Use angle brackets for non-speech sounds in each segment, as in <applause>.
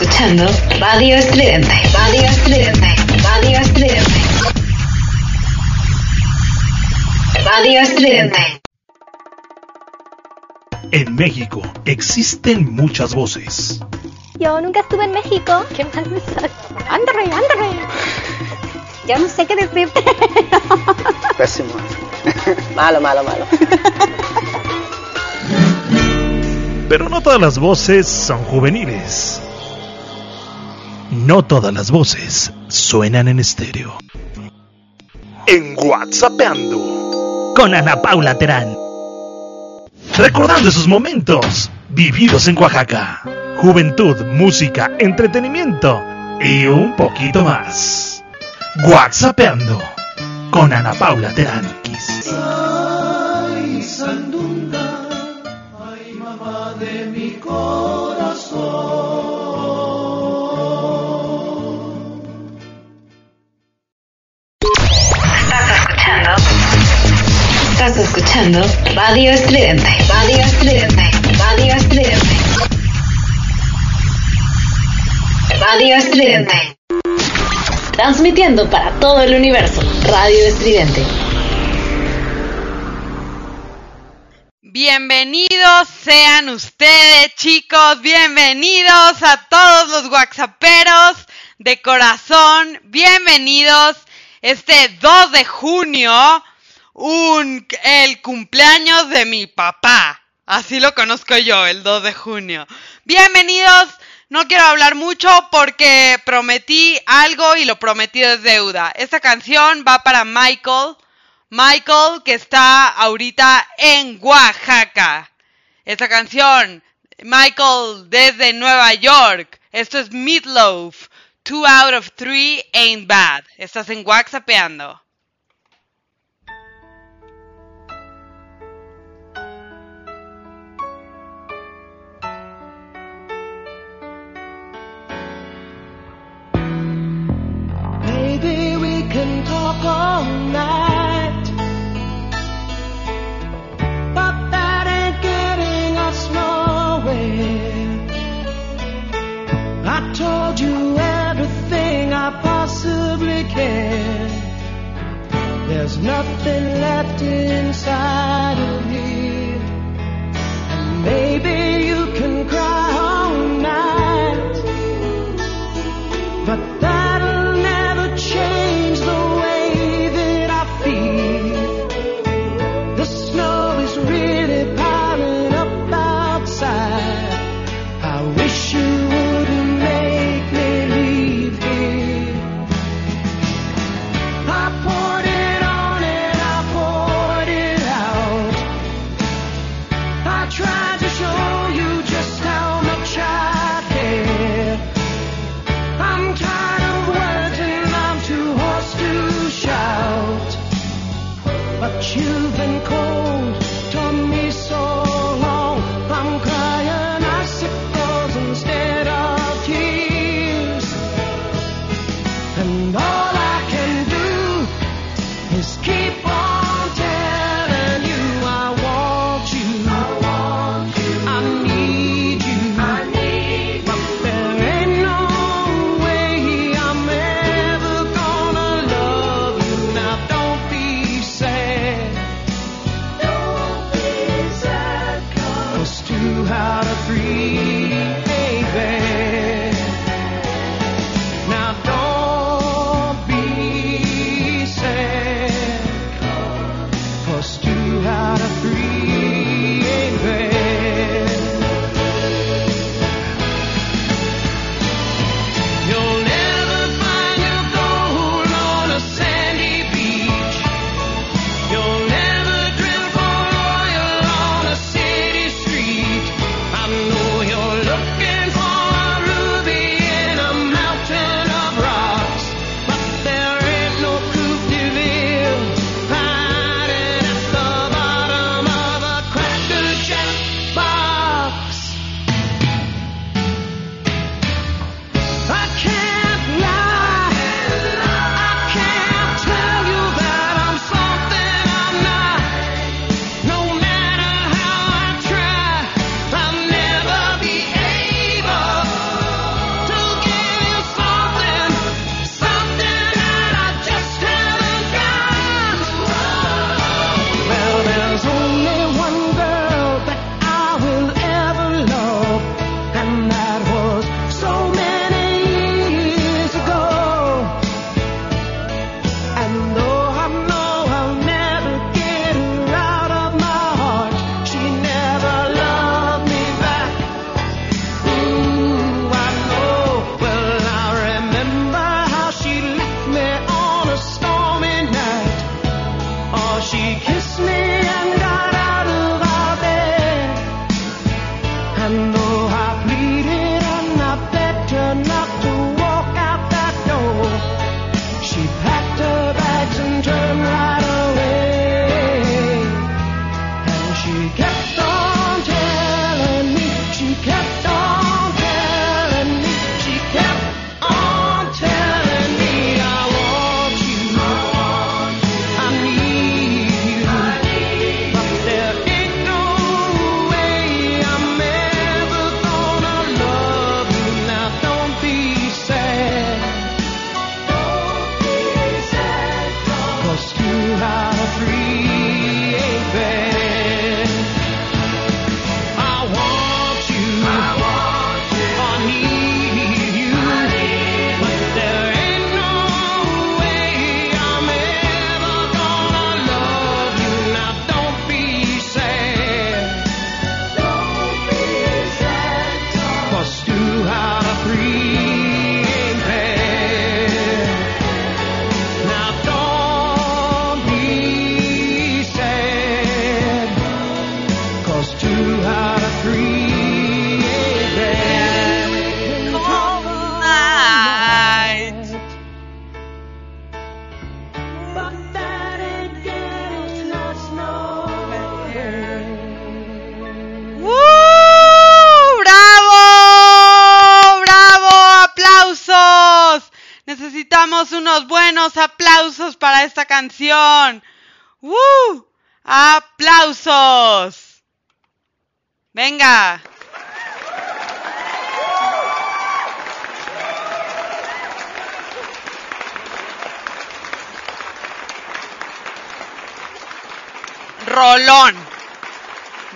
escuchando Radio Estridente. Radio Estridente. Radio Estridente. Radio Estridente. En México existen muchas voces. Yo nunca estuve en México. ¿Qué mal me sale? Ándale, ándale. Yo no sé qué decir. <laughs> Pésimo. malo, malo, malo. Pero no todas las voces son juveniles. No todas las voces suenan en estéreo. En WhatsAppando con Ana Paula Terán. Recordando esos momentos vividos en Oaxaca. Juventud, música, entretenimiento y un poquito más. WhatsAppando con Ana Paula Terán. Estás escuchando Radio Estridente. Radio Estridente. Radio Estridente. Radio Estridente. Transmitiendo para todo el universo. Radio Estridente. Bienvenidos sean ustedes, chicos. Bienvenidos a todos los WhatsApperos de corazón. Bienvenidos este 2 de junio, un, el cumpleaños de mi papá. Así lo conozco yo, el 2 de junio. Bienvenidos. No quiero hablar mucho porque prometí algo y lo prometido es deuda. Esta canción va para Michael. Michael, que está ahorita en Oaxaca. Esta canción, Michael desde Nueva York. Esto es Meatloaf. Two out of three ain't bad. Estás en WhatsAppeando. told you everything I possibly can. There's nothing left inside of me. And maybe you can cry. ¡Aplausos! Venga. Rolón.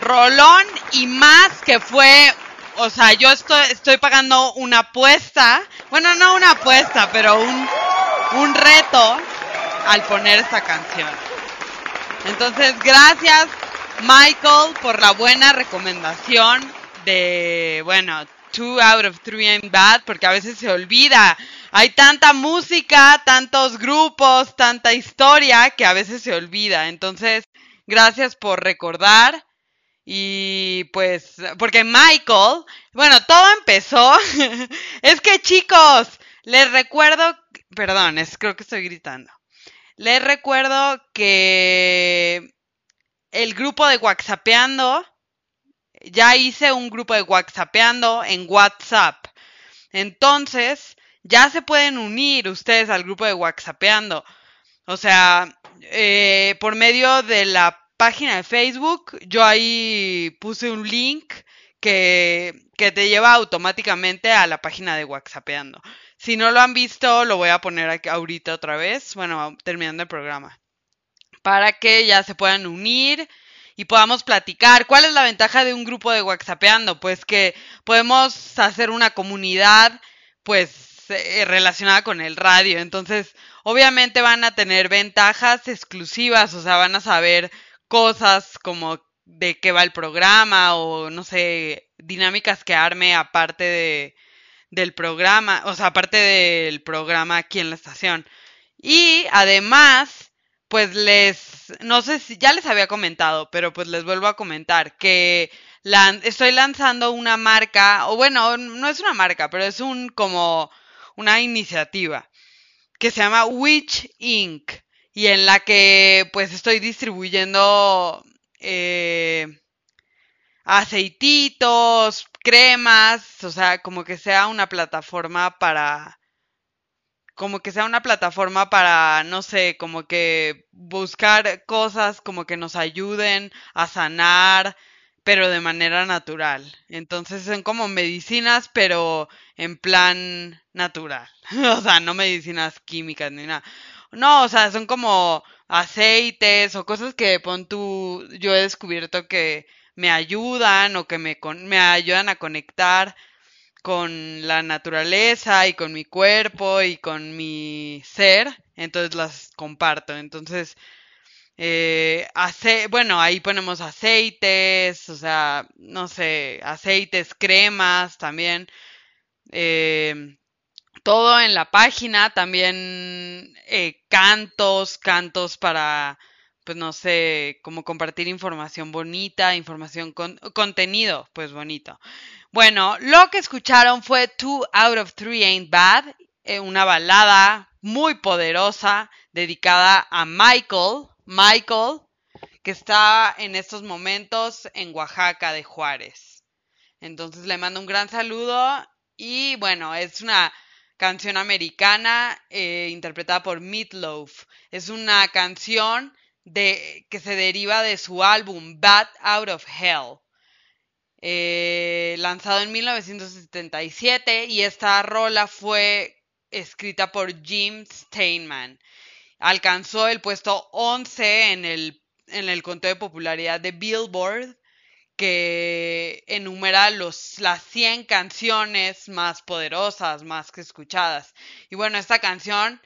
Rolón y más que fue, o sea, yo estoy, estoy pagando una apuesta, bueno, no una apuesta, pero un, un reto al poner esta canción. Entonces, gracias Michael por la buena recomendación de, bueno, Two Out of Three Ain't Bad, porque a veces se olvida. Hay tanta música, tantos grupos, tanta historia que a veces se olvida. Entonces, gracias por recordar. Y pues, porque Michael, bueno, todo empezó. <laughs> es que chicos, les recuerdo, perdón, es, creo que estoy gritando. Les recuerdo que el grupo de WhatsAppeando, ya hice un grupo de WhatsAppeando en WhatsApp. Entonces, ya se pueden unir ustedes al grupo de WhatsAppeando. O sea, eh, por medio de la página de Facebook, yo ahí puse un link que, que te lleva automáticamente a la página de WhatsAppeando. Si no lo han visto, lo voy a poner aquí ahorita otra vez, bueno, terminando el programa, para que ya se puedan unir y podamos platicar. ¿Cuál es la ventaja de un grupo de WhatsAppeando? Pues que podemos hacer una comunidad, pues, eh, relacionada con el radio. Entonces, obviamente van a tener ventajas exclusivas, o sea, van a saber cosas como de qué va el programa o no sé, dinámicas que arme aparte de, del programa, o sea, aparte del programa aquí en la estación. Y además, pues les, no sé si ya les había comentado, pero pues les vuelvo a comentar que estoy lanzando una marca, o bueno, no es una marca, pero es un como una iniciativa que se llama Witch Inc. y en la que pues estoy distribuyendo eh, aceititos, cremas, o sea, como que sea una plataforma para, como que sea una plataforma para, no sé, como que buscar cosas como que nos ayuden a sanar, pero de manera natural. Entonces son como medicinas, pero en plan natural. <laughs> O sea, no medicinas químicas ni nada. No, o sea, son como aceites o cosas que pon tú, yo he descubierto que me ayudan o que me, con- me ayudan a conectar con la naturaleza y con mi cuerpo y con mi ser, entonces las comparto. Entonces, eh, bueno, ahí ponemos aceites, o sea, no sé, aceites, cremas también. eh, todo en la página, también eh, cantos, cantos para, pues no sé, como compartir información bonita, información con contenido, pues bonito. Bueno, lo que escucharon fue Two Out of Three Ain't Bad, eh, una balada muy poderosa dedicada a Michael, Michael, que está en estos momentos en Oaxaca de Juárez. Entonces le mando un gran saludo y bueno, es una canción americana eh, interpretada por Meatloaf. Es una canción de, que se deriva de su álbum Bad Out of Hell, eh, lanzado en 1977 y esta rola fue escrita por Jim Steinman. Alcanzó el puesto 11 en el, en el conteo de popularidad de Billboard que enumera los, las 100 canciones más poderosas, más que escuchadas. Y bueno, esta canción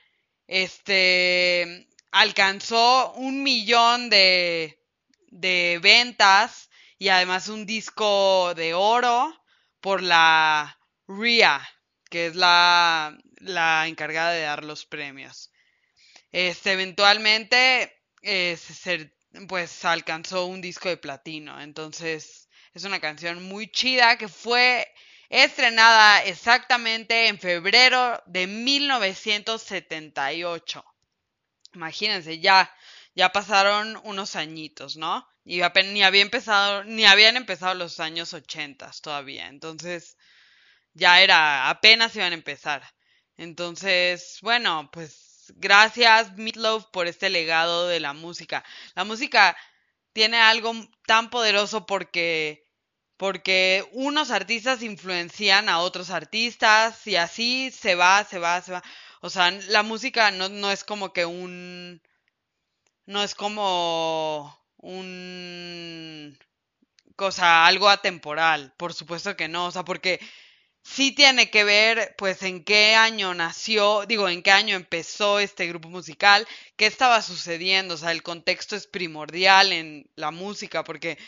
este, alcanzó un millón de, de ventas y además un disco de oro por la RIA, que es la, encargada de dar los premios. Este, eventualmente, eh, pues alcanzó un disco de platino. Entonces, Es una canción muy chida que fue estrenada exactamente en febrero de 1978. Imagínense, ya, ya pasaron unos añitos, ¿no? Y ni había empezado, ni habían empezado los años 80 todavía. Entonces, ya era, apenas iban a empezar. Entonces, bueno, pues gracias Meatloaf por este legado de la música. La música tiene algo tan poderoso porque porque unos artistas influencian a otros artistas y así se va, se va, se va. O sea, la música no, no es como que un no es como un cosa algo atemporal, por supuesto que no, o sea, porque sí tiene que ver, pues, en qué año nació, digo, en qué año empezó este grupo musical, qué estaba sucediendo, o sea, el contexto es primordial en la música, porque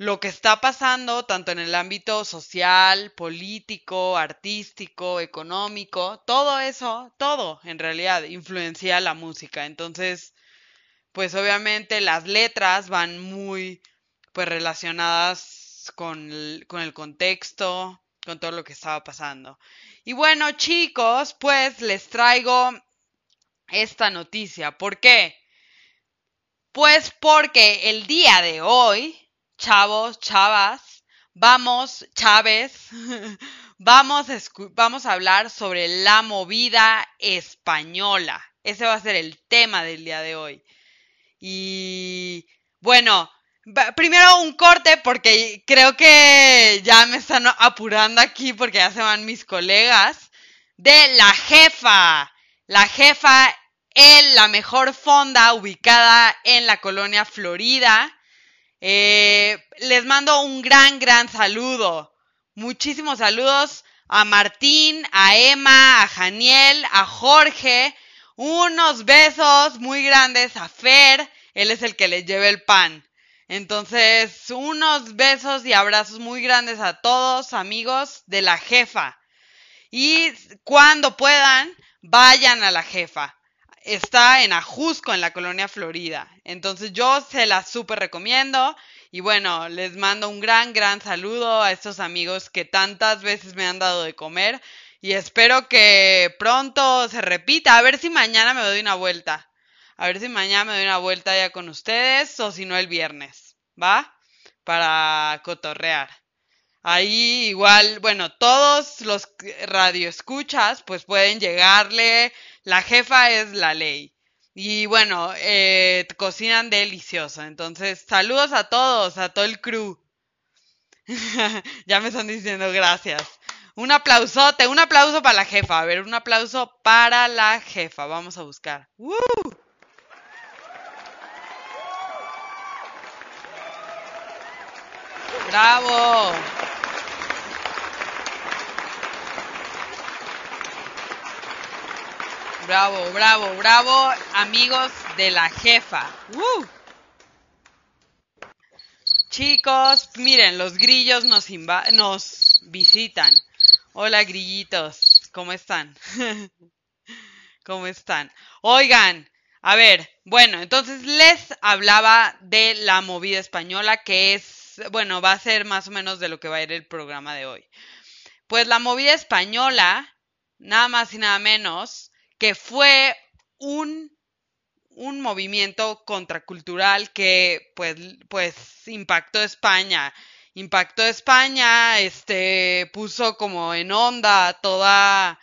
lo que está pasando, tanto en el ámbito social, político, artístico, económico, todo eso, todo en realidad influencia la música. Entonces, pues obviamente las letras van muy, pues, relacionadas con con el contexto, con todo lo que estaba pasando. Y bueno, chicos, pues les traigo esta noticia. ¿Por qué? Pues porque el día de hoy, chavos, chavas, vamos, Chávez, <laughs> vamos a, vamos a hablar sobre la movida española. Ese va a ser el tema del día de hoy. Y bueno, Primero un corte porque creo que ya me están apurando aquí porque ya se van mis colegas. De la jefa. La jefa es la mejor fonda ubicada en la colonia Florida. Eh, les mando un gran, gran saludo. Muchísimos saludos a Martín, a Emma, a Janiel, a Jorge. Unos besos muy grandes a Fer. Él es el que les lleva el pan. Entonces, unos besos y abrazos muy grandes a todos, amigos de la jefa. Y cuando puedan, vayan a la jefa. Está en Ajusco, en la colonia Florida. Entonces, yo se la súper recomiendo. Y bueno, les mando un gran, gran saludo a estos amigos que tantas veces me han dado de comer. Y espero que pronto se repita. A ver si mañana me doy una vuelta. A ver si mañana me doy una vuelta ya con ustedes o si no el viernes, ¿va? Para cotorrear. Ahí igual, bueno, todos los radioescuchas pues pueden llegarle. La jefa es la ley. Y bueno, eh, cocinan delicioso. Entonces, saludos a todos, a todo el crew. <laughs> ya me están diciendo gracias. Un aplausote, un aplauso para la jefa. A ver, un aplauso para la jefa. Vamos a buscar. Bravo. Bravo, bravo, bravo, amigos de la jefa. Chicos, miren, los grillos nos, nos visitan. Hola, grillitos, ¿cómo están? <laughs> ¿Cómo están? Oigan, a ver, bueno, entonces les hablaba de la movida española que es bueno, va a ser más o menos de lo que va a ir el programa de hoy. Pues la movida española, nada más y nada menos, que fue un, un movimiento contracultural que pues, pues impactó España. Impactó España, este, puso como en onda toda,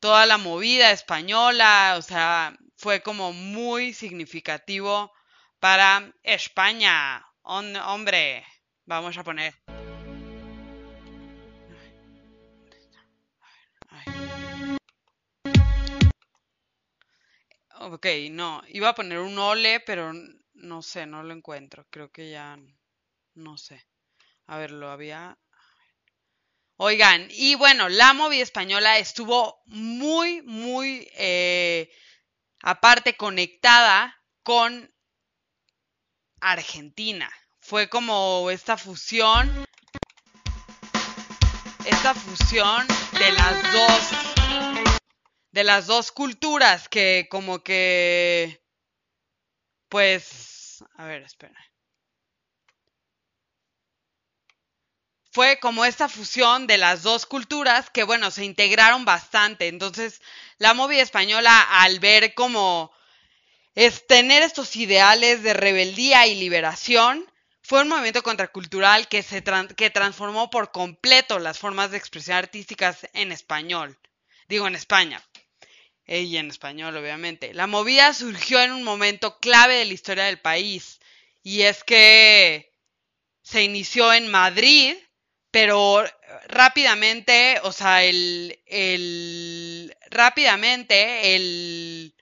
toda la movida española, o sea, fue como muy significativo para España. hombre, Vamos a poner. Ok, no, iba a poner un ole, pero no sé, no lo encuentro. Creo que ya no sé. A ver, lo había. Oigan, y bueno, la movida española estuvo muy, muy, eh, aparte, conectada con Argentina fue como esta fusión, esta fusión de las dos, de las dos culturas que como que, pues, a ver, espera. fue como esta fusión de las dos culturas que, bueno, se integraron bastante. Entonces, la movida española, al ver como tener estos ideales de rebeldía y liberación, fue un movimiento contracultural que, se que transformó por completo las formas de expresión artísticas en español. Digo, en España. Y en español, obviamente. La movida surgió en un momento clave de la historia del país. Y es que se inició en Madrid, pero rápidamente, o sea, el, el rápidamente el,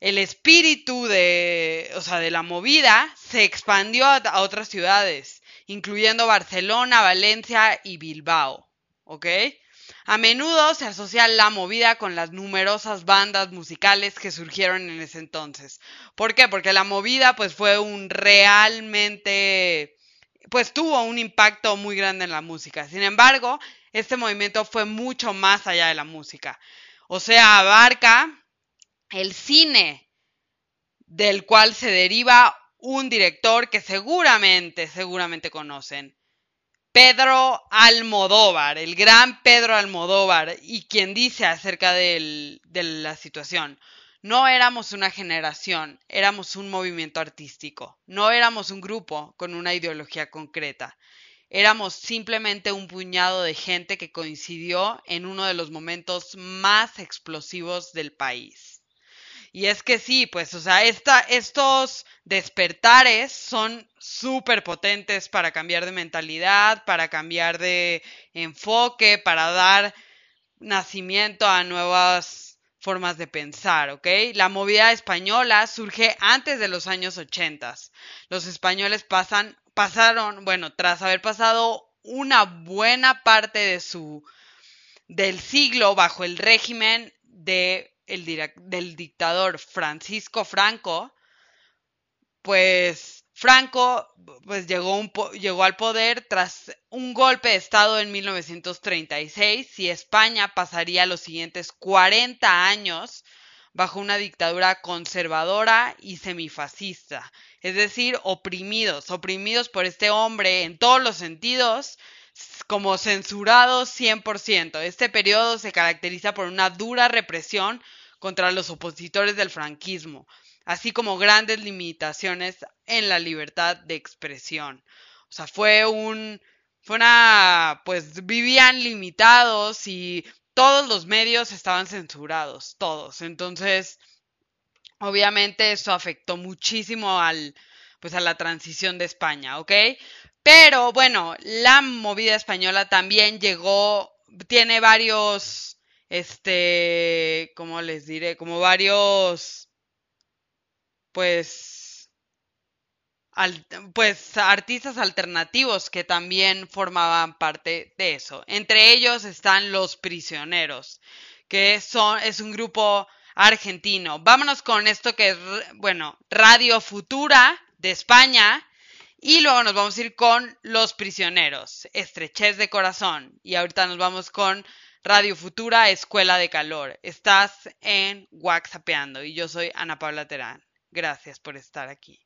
el espíritu de, o sea, de la movida se expandió a, otras ciudades, incluyendo Barcelona, Valencia y Bilbao, ¿ok? A menudo se asocia la movida con las numerosas bandas musicales que surgieron en ese entonces. ¿Por qué? Porque la movida pues fue un realmente pues tuvo un impacto muy grande en la música. Sin embargo, este movimiento fue mucho más allá de la música. O sea, abarca el cine, del cual se deriva un director que seguramente, seguramente conocen. Pedro Almodóvar, el gran Pedro Almodóvar, y quien dice acerca de la situación, no éramos una generación, éramos un movimiento artístico, no éramos un grupo con una ideología concreta, éramos simplemente un puñado de gente que coincidió en uno de los momentos más explosivos del país. Y es que sí, pues, o sea, estos despertares son súper potentes para cambiar de mentalidad, para cambiar de enfoque, para dar nacimiento a nuevas formas de pensar, ¿ok? La movida española surge antes de los años 80. Los españoles pasan, pasaron, bueno, tras haber pasado una buena parte de su del siglo bajo el régimen de el, del dictador Francisco Franco, pues Franco pues, llegó, un llegó, al poder tras un golpe de Estado en 1936 y España pasaría los siguientes 40 años bajo una dictadura conservadora y semifascista, es decir, oprimidos, oprimidos por este hombre en todos los sentidos, como censurados 100%. Este periodo se caracteriza por una dura represión contra los opositores del franquismo, así como grandes limitaciones en la libertad de expresión. O sea, fue un, fue una, pues vivían limitados y todos los medios estaban censurados, todos. Entonces, obviamente eso afectó muchísimo al, pues a la transición de España, ¿ok? Pero bueno, la movida española también llegó, tiene varios, este, ¿cómo les diré? Como varios pues, pues artistas alternativos que también formaban parte de eso. Entre ellos están Los Prisioneros, que son, es un grupo argentino. Vámonos con esto que es, bueno, Radio Futura de España. Y luego nos vamos a ir con Los Prisioneros, Estrechez de Corazón. Y ahorita nos vamos con Radio Futura, Escuela de Calor. Estás en WhatsAppeando y yo soy Ana Paula Terán. Gracias por estar aquí.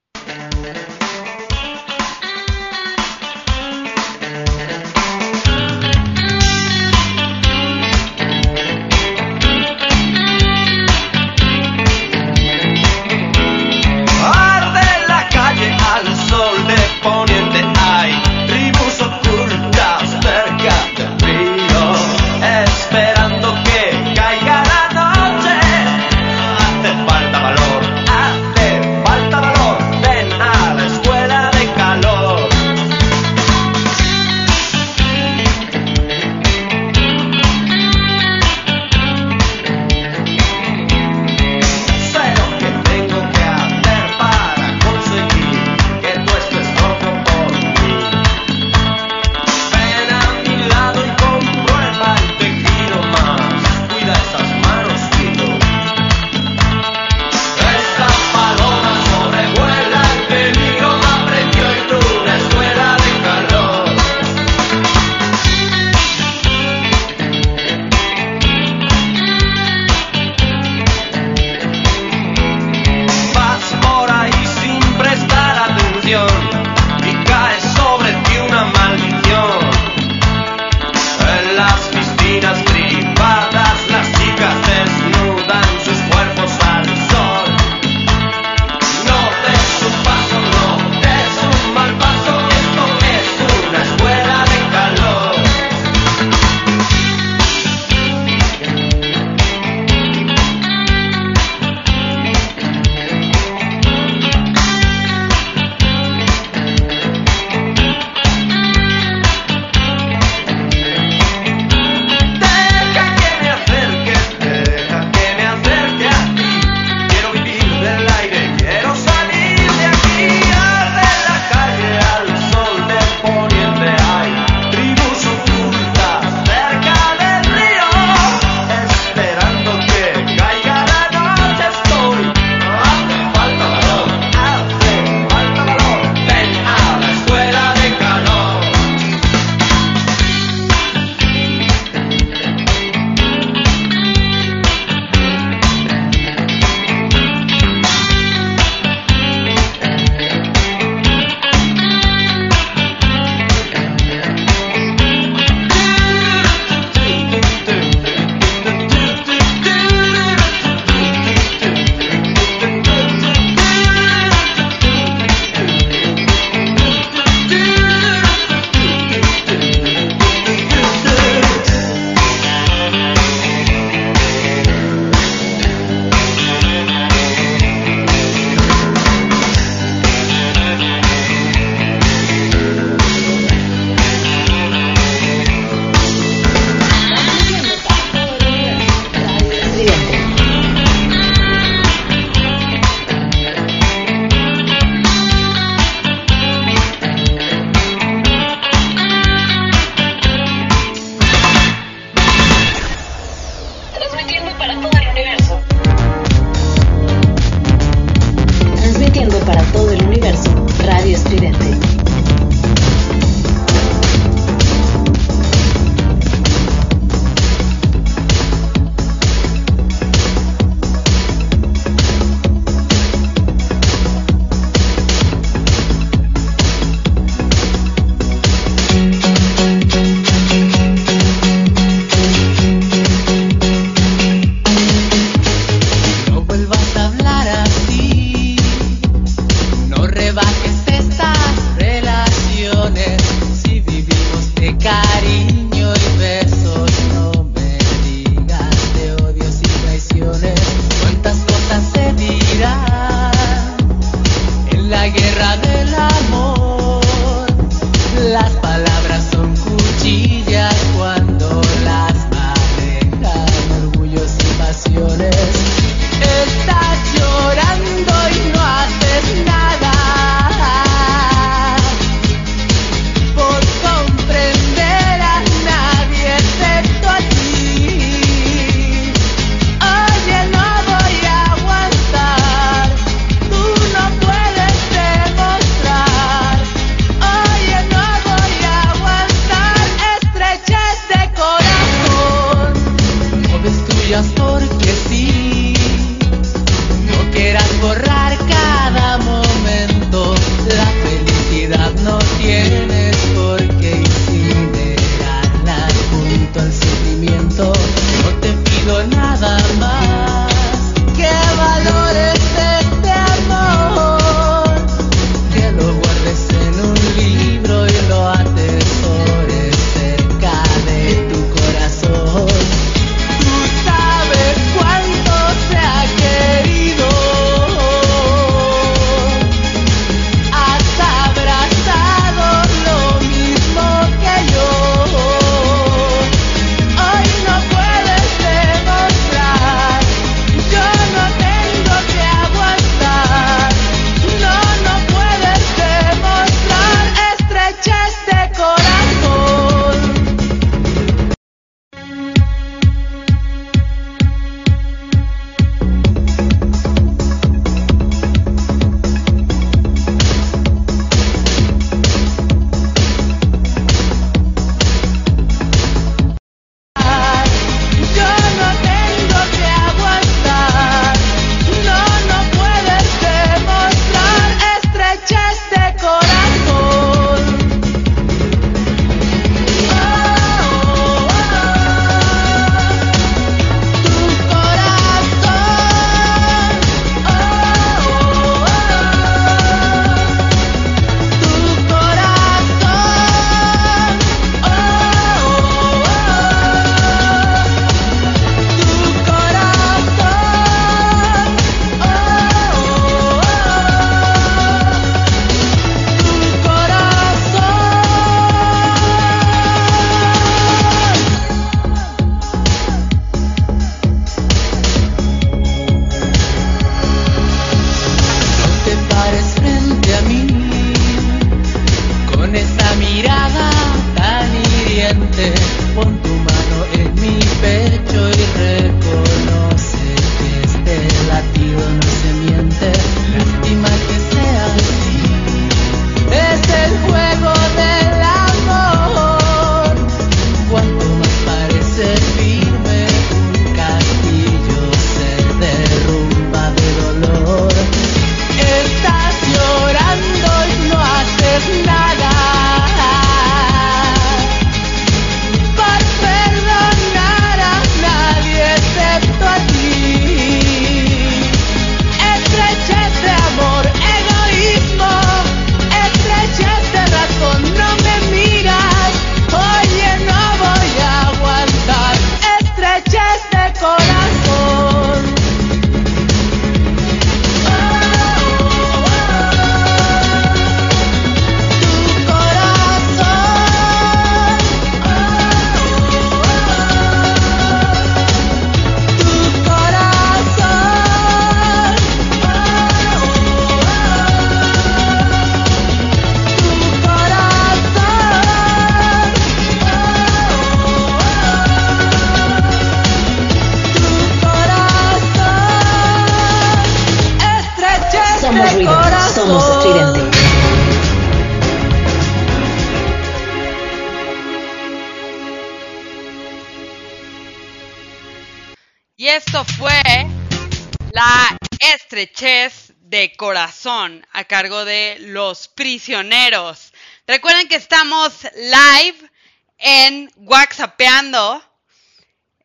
Corazón a cargo de los prisioneros. Recuerden que estamos live en WhatsAppeando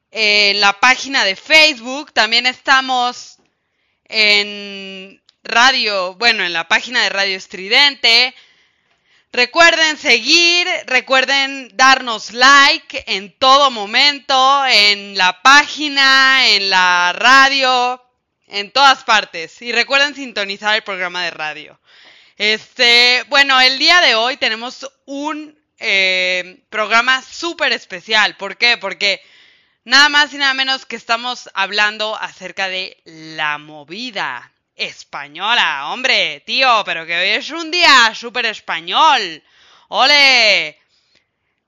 en la página de Facebook. También estamos en radio, bueno, en la página de Radio Estridente. Recuerden seguir, recuerden darnos like en todo momento, en la página, en la radio, en todas partes. Y recuerden sintonizar el programa de radio. Este, bueno, el día de hoy tenemos un eh, programa súper especial. ¿Por qué? Porque nada más y nada menos que estamos hablando acerca de la movida española. Hombre, tío, pero que hoy es un día súper español. ¡Ole!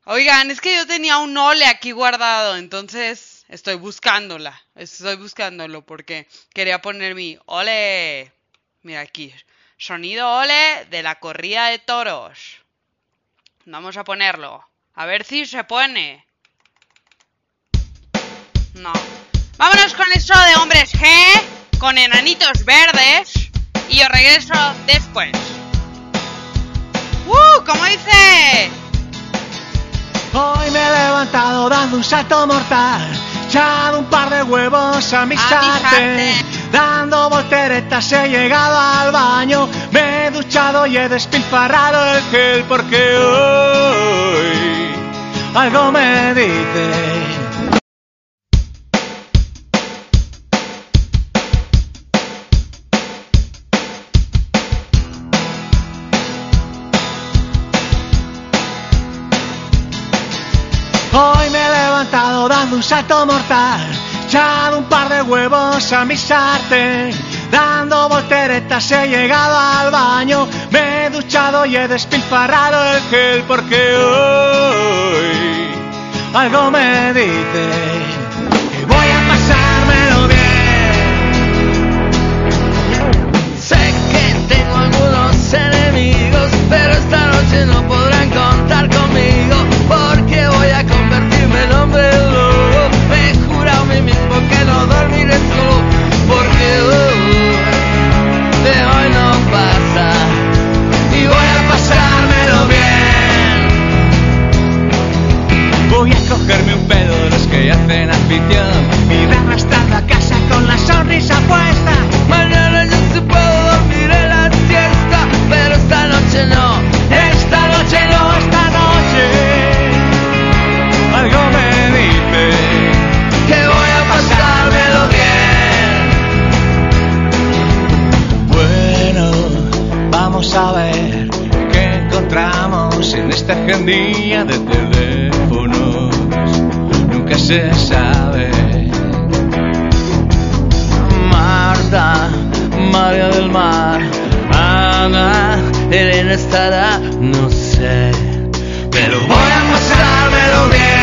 Oigan, es que yo tenía un ole aquí guardado, entonces estoy buscándola. Estoy buscándolo porque quería poner mi ole. Mira aquí. Sonido ole de la corrida de toros. Vamos a ponerlo. A ver si se pone. No. Vámonos con eso de hombres G con enanitos verdes y yo regreso después. ¡Uh! ¿Cómo dice? Hoy me he levantado dando un salto mortal, echado un par de huevos a mi sartén, dando volteretas he llegado al baño, me he duchado y he despilfarrado el gel porque hoy algo me dice dando un salto mortal, echado un par de huevos a mi sartén, dando volteretas he llegado al baño, me he duchado y he despilfarrado el gel porque hoy algo me dice voy a pasármelo bien. Sé que tengo algunos enemigos, pero esta noche no podrán voy a pasármelo bien. Voy a cogerme un pedo de los que hacen afición y dar hasta la casa con la sonrisa puesta. Mañana yo sí puedo dormir en la siesta, pero esta noche no, esta noche no, esta noche algo me dice que voy a pasármelo bien. Bueno, vamos a ver agendilla de teléfonos. Nunca se sabe. Marta, María del Mar, Ana, Elena estará, no sé. Pero voy a pasármelo Hoy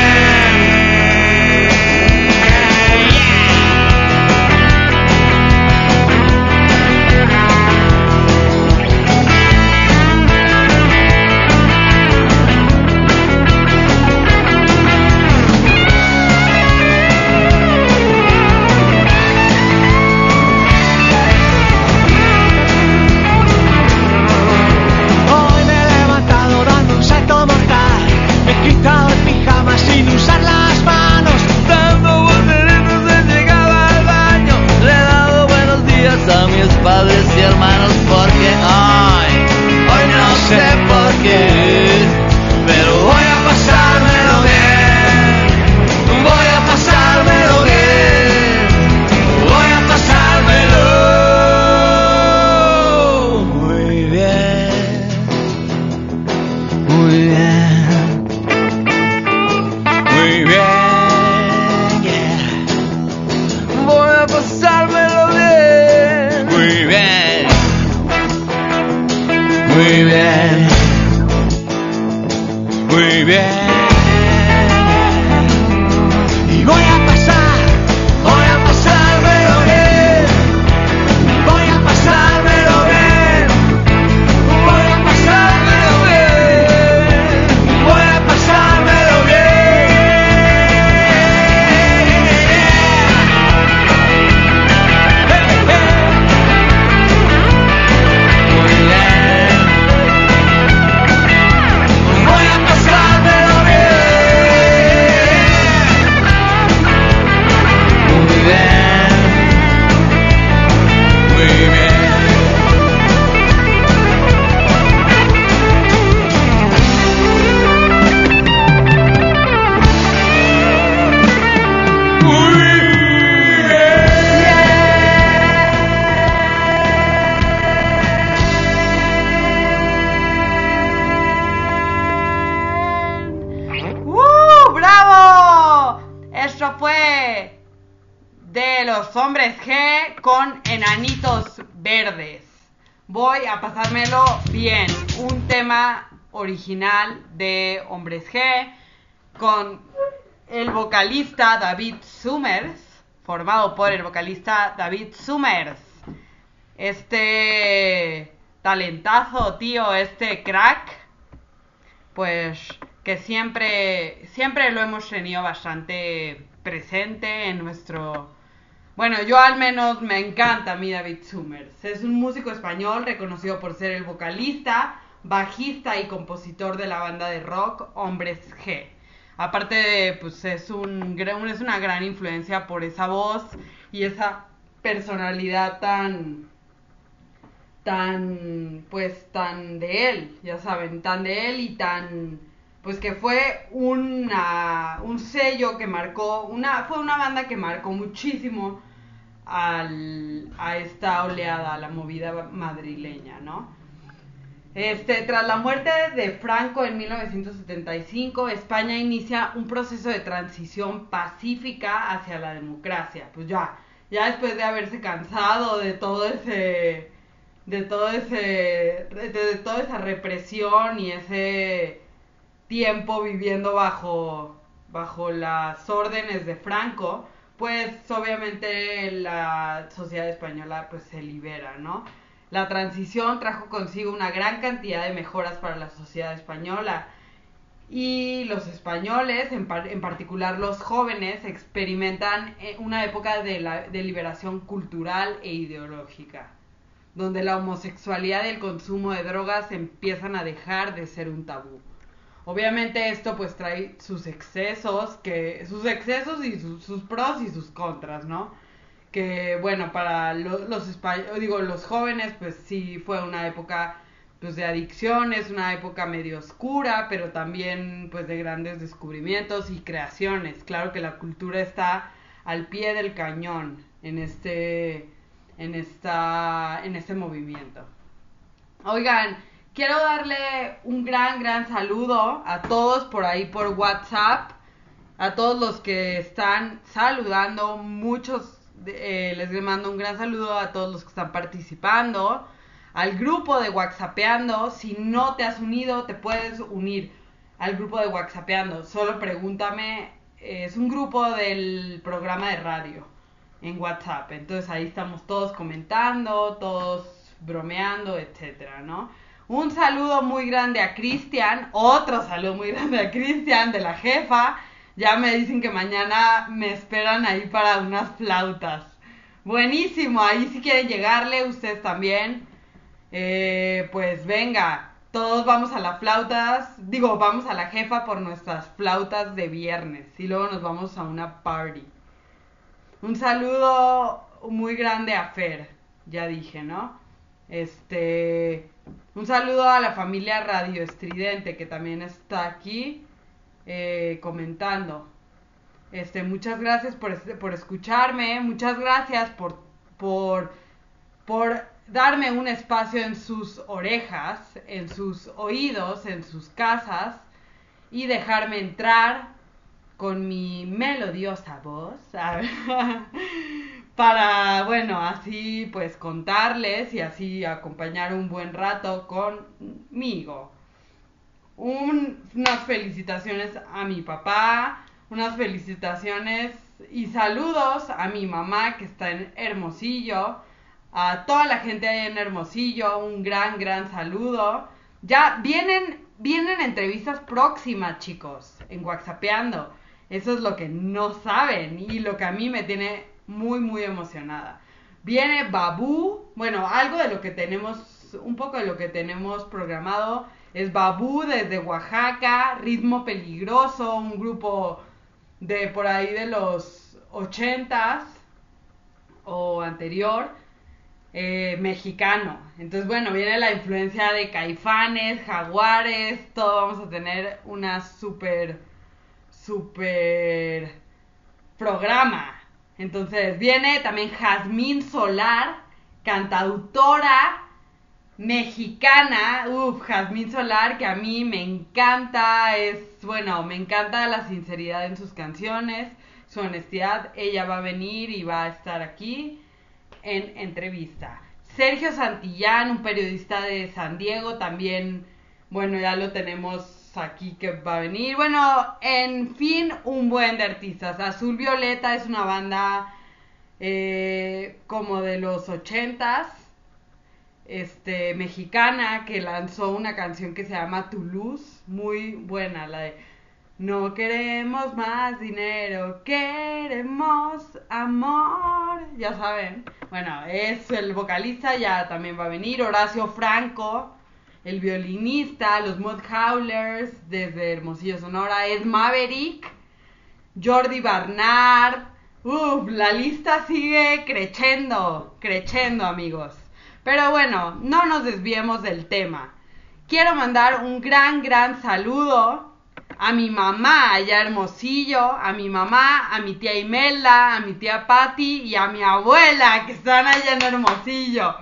vocalista David Summers, formado por el vocalista David Summers. Este talentazo, tío, este crack, pues que siempre, siempre lo hemos tenido bastante presente en nuestro... Bueno, yo al menos me encanta a mí David Summers. Es un músico español reconocido por ser el vocalista, bajista y compositor de la banda de rock Hombres G. Aparte, pues es, un, es una gran influencia por esa voz y esa personalidad tan, tan, pues tan de él, ya saben, tan de él y tan, pues que fue una, un sello que marcó, una, fue una banda que marcó muchísimo al, a esta oleada, a la movida madrileña, ¿no? Este, tras la muerte de Franco en 1975, España inicia un proceso de transición pacífica hacia la democracia. Pues ya, ya después de haberse cansado de todo ese, de todo ese, de, toda esa represión y ese tiempo viviendo bajo, bajo las órdenes de Franco, pues obviamente la sociedad española pues se libera, ¿no? La transición trajo consigo una gran cantidad de mejoras para la sociedad española y los españoles, en, particular los jóvenes, experimentan eh, una época de, la, de liberación cultural e ideológica, donde la homosexualidad y el consumo de drogas empiezan a dejar de ser un tabú. Obviamente esto pues trae sus excesos, que sus excesos y sus pros y sus contras, ¿no? Que bueno, para los, los digo, los jóvenes, pues sí fue una época pues de adicciones, una época medio oscura, pero también pues de grandes descubrimientos y creaciones. Claro que la cultura está al pie del cañón en este en esta en este movimiento. Oigan, quiero darle un gran gran saludo a todos por ahí por WhatsApp, a todos los que están saludando, muchos eh, les mando un gran saludo a todos los que están participando. Al grupo de WhatsAppeando, si no te has unido, te puedes unir al grupo de WhatsAppeando. Solo pregúntame, es un grupo del programa de radio en WhatsApp. Entonces ahí estamos todos comentando, todos bromeando, etcétera, ¿no? Un saludo muy grande a Cristian, otro saludo muy grande a Cristian de la jefa ya me dicen que mañana me esperan ahí para unas flautas. Buenísimo, ahí si quieren llegarle, ustedes también. Eh, pues venga, todos vamos a las flautas, digo, vamos a la jefa por nuestras flautas de viernes y luego nos vamos a una party. Un saludo muy grande a Fer, ya dije, ¿no? Este, un saludo a la familia Radio Estridente que también está aquí eh, comentando. Este, muchas gracias por, por escucharme, muchas gracias por, por, por darme un espacio en sus orejas, en sus oídos, en sus casas y dejarme entrar con mi melodiosa voz <laughs> para, bueno, así pues contarles y así acompañar un buen rato conmigo unas felicitaciones a mi papá, unas felicitaciones y saludos a mi mamá que está en Hermosillo, a toda la gente ahí en Hermosillo, un gran, gran saludo. Ya vienen, vienen entrevistas próximas, chicos, en Whatsappeando. Eso es lo que no saben y lo que a mí me tiene muy, muy emocionada. Viene Babu, bueno, algo de lo que tenemos, un poco de lo que tenemos programado es Babú desde Oaxaca, Ritmo Peligroso, un grupo de por ahí de los ochentas o anterior, eh, mexicano. Entonces, bueno, viene la influencia de caifanes, jaguares, todo vamos a tener una super, super programa. Entonces, viene también Jazmín Solar, cantautora mexicana, uff, Jazmín Solar, que a mí me encanta, es, bueno, me encanta la sinceridad en sus canciones, su honestidad, ella va a venir y va a estar aquí en entrevista. Sergio Santillán, un periodista de San Diego, también, bueno, ya lo tenemos aquí que va a venir. Bueno, en fin, un buen de artistas. Azul Violeta es una banda eh, como de los ochentas, este, mexicana, que lanzó una canción que se llama Toulouse, muy buena, la de No queremos más dinero, queremos amor, ya saben. Bueno, es el vocalista, ya también va a venir, Horacio Franco, el violinista, los Mud Howlers desde Hermosillo Sonora, es Maverick, Jordi Barnard, uff, la lista sigue creciendo, creciendo amigos. Pero bueno, no nos desviemos del tema. Quiero mandar un gran, gran saludo a mi mamá allá Hermosillo, a mi mamá, a mi tía Imelda, a mi tía Patti y a mi abuela que están allá en Hermosillo.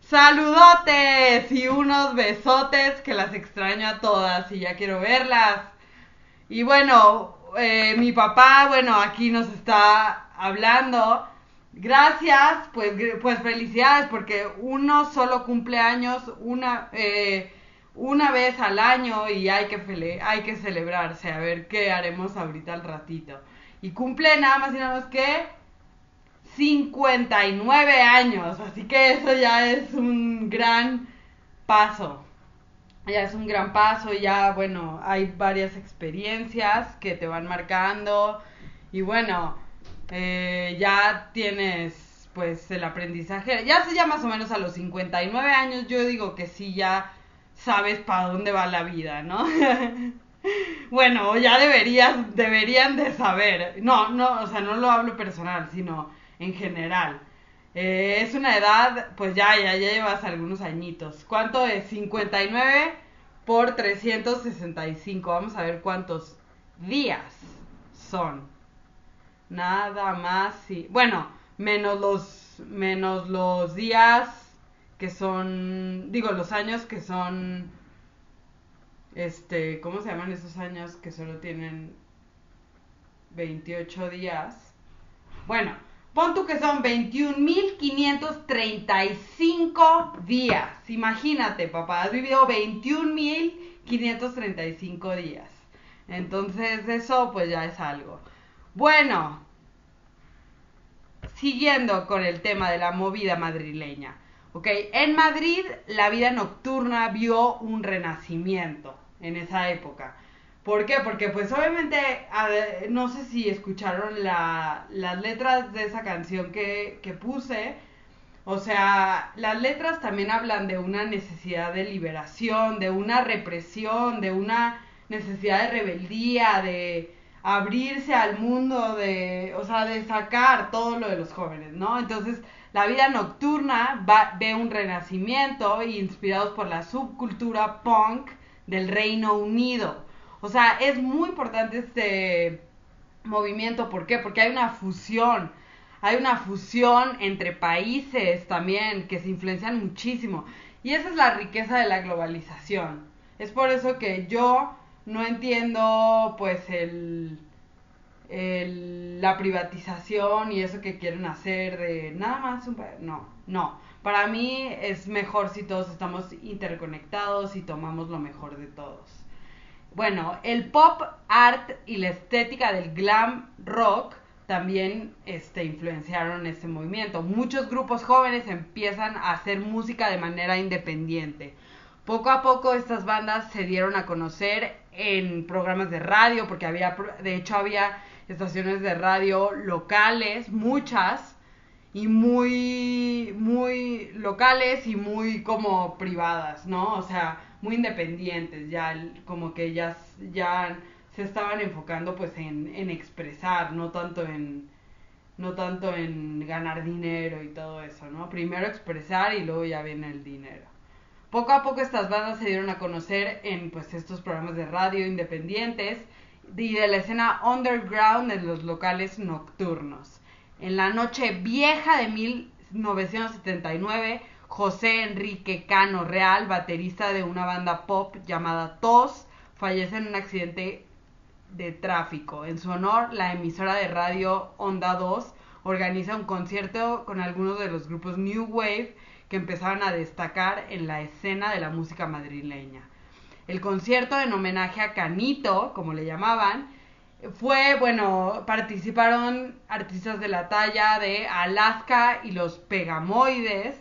Saludotes y unos besotes que las extraño a todas y ya quiero verlas. Y bueno, eh, mi papá, bueno, aquí nos está hablando. Gracias, pues, pues felicidades porque uno solo cumple años una, eh, una vez al año y hay que, hay que celebrarse. A ver qué haremos ahorita al ratito. Y cumple nada más y nada más que 59 años, así que eso ya es un gran paso. Ya es un gran paso, ya bueno, hay varias experiencias que te van marcando y bueno, eh, ya tienes pues el aprendizaje, ya se ya más o menos a los 59 años yo digo que sí ya sabes para dónde va la vida, ¿no? <laughs> bueno, ya deberías, deberían de saber, no, no, o sea, no lo hablo personal, sino en general. Eh, es una edad, pues ya, ya, ya llevas algunos añitos. ¿Cuánto es? 59 por 365. Vamos a ver cuántos días son. Nada más, sí. Bueno, menos los, menos los días que son, digo, los años que son, este, ¿cómo se llaman esos años que solo tienen 28 días? Bueno, Pon tú que son 21.535 días. Imagínate, papá, has vivido 21.535 días. Entonces, eso pues ya es algo. Bueno, siguiendo con el tema de la movida madrileña. Ok, en Madrid la vida nocturna vio un renacimiento en esa época. ¿Por qué? Porque pues obviamente, no sé si escucharon la, las letras de esa canción que puse. O sea, las letras también hablan de una necesidad de liberación, de una represión, de una necesidad de rebeldía, de abrirse al mundo, de, o sea, de sacar todo lo de los jóvenes, ¿no? Entonces, la vida nocturna va, ve un renacimiento inspirados por la subcultura punk del Reino Unido. O sea, es muy importante este movimiento. ¿Por qué? Porque hay una fusión. Hay una fusión entre países también que se influencian muchísimo. Y esa es la riqueza de la globalización. Es por eso que yo no entiendo pues el, la privatización y eso que quieren hacer de nada más un no, no. Para mí es mejor si todos estamos interconectados y tomamos lo mejor de todos. Bueno, el pop art y la estética del glam rock también este, influenciaron este movimiento. Muchos grupos jóvenes empiezan a hacer música de manera independiente. Poco a poco estas bandas se dieron a conocer en programas de radio, porque había, de hecho había estaciones de radio locales, muchas, y muy, muy locales y muy como privadas, ¿no? O sea, muy independientes, ya como que ya, ya se estaban enfocando pues en, en expresar, no tanto en no tanto en ganar dinero y todo eso, ¿no? Primero expresar y luego ya viene el dinero. Poco a poco estas bandas se dieron a conocer en pues estos programas de radio independientes y de la escena underground en los locales nocturnos. En la noche vieja de 1979 José Enrique Cano Real, baterista de una banda pop llamada Tos, fallece en un accidente de tráfico. En su honor, la emisora de radio Onda 2 organiza un concierto con algunos de los grupos New Wave que empezaron a destacar en la escena de la música madrileña. El concierto en homenaje a Canito, como le llamaban, fue, bueno, participaron artistas de la talla de Alaska y los Pegamoides,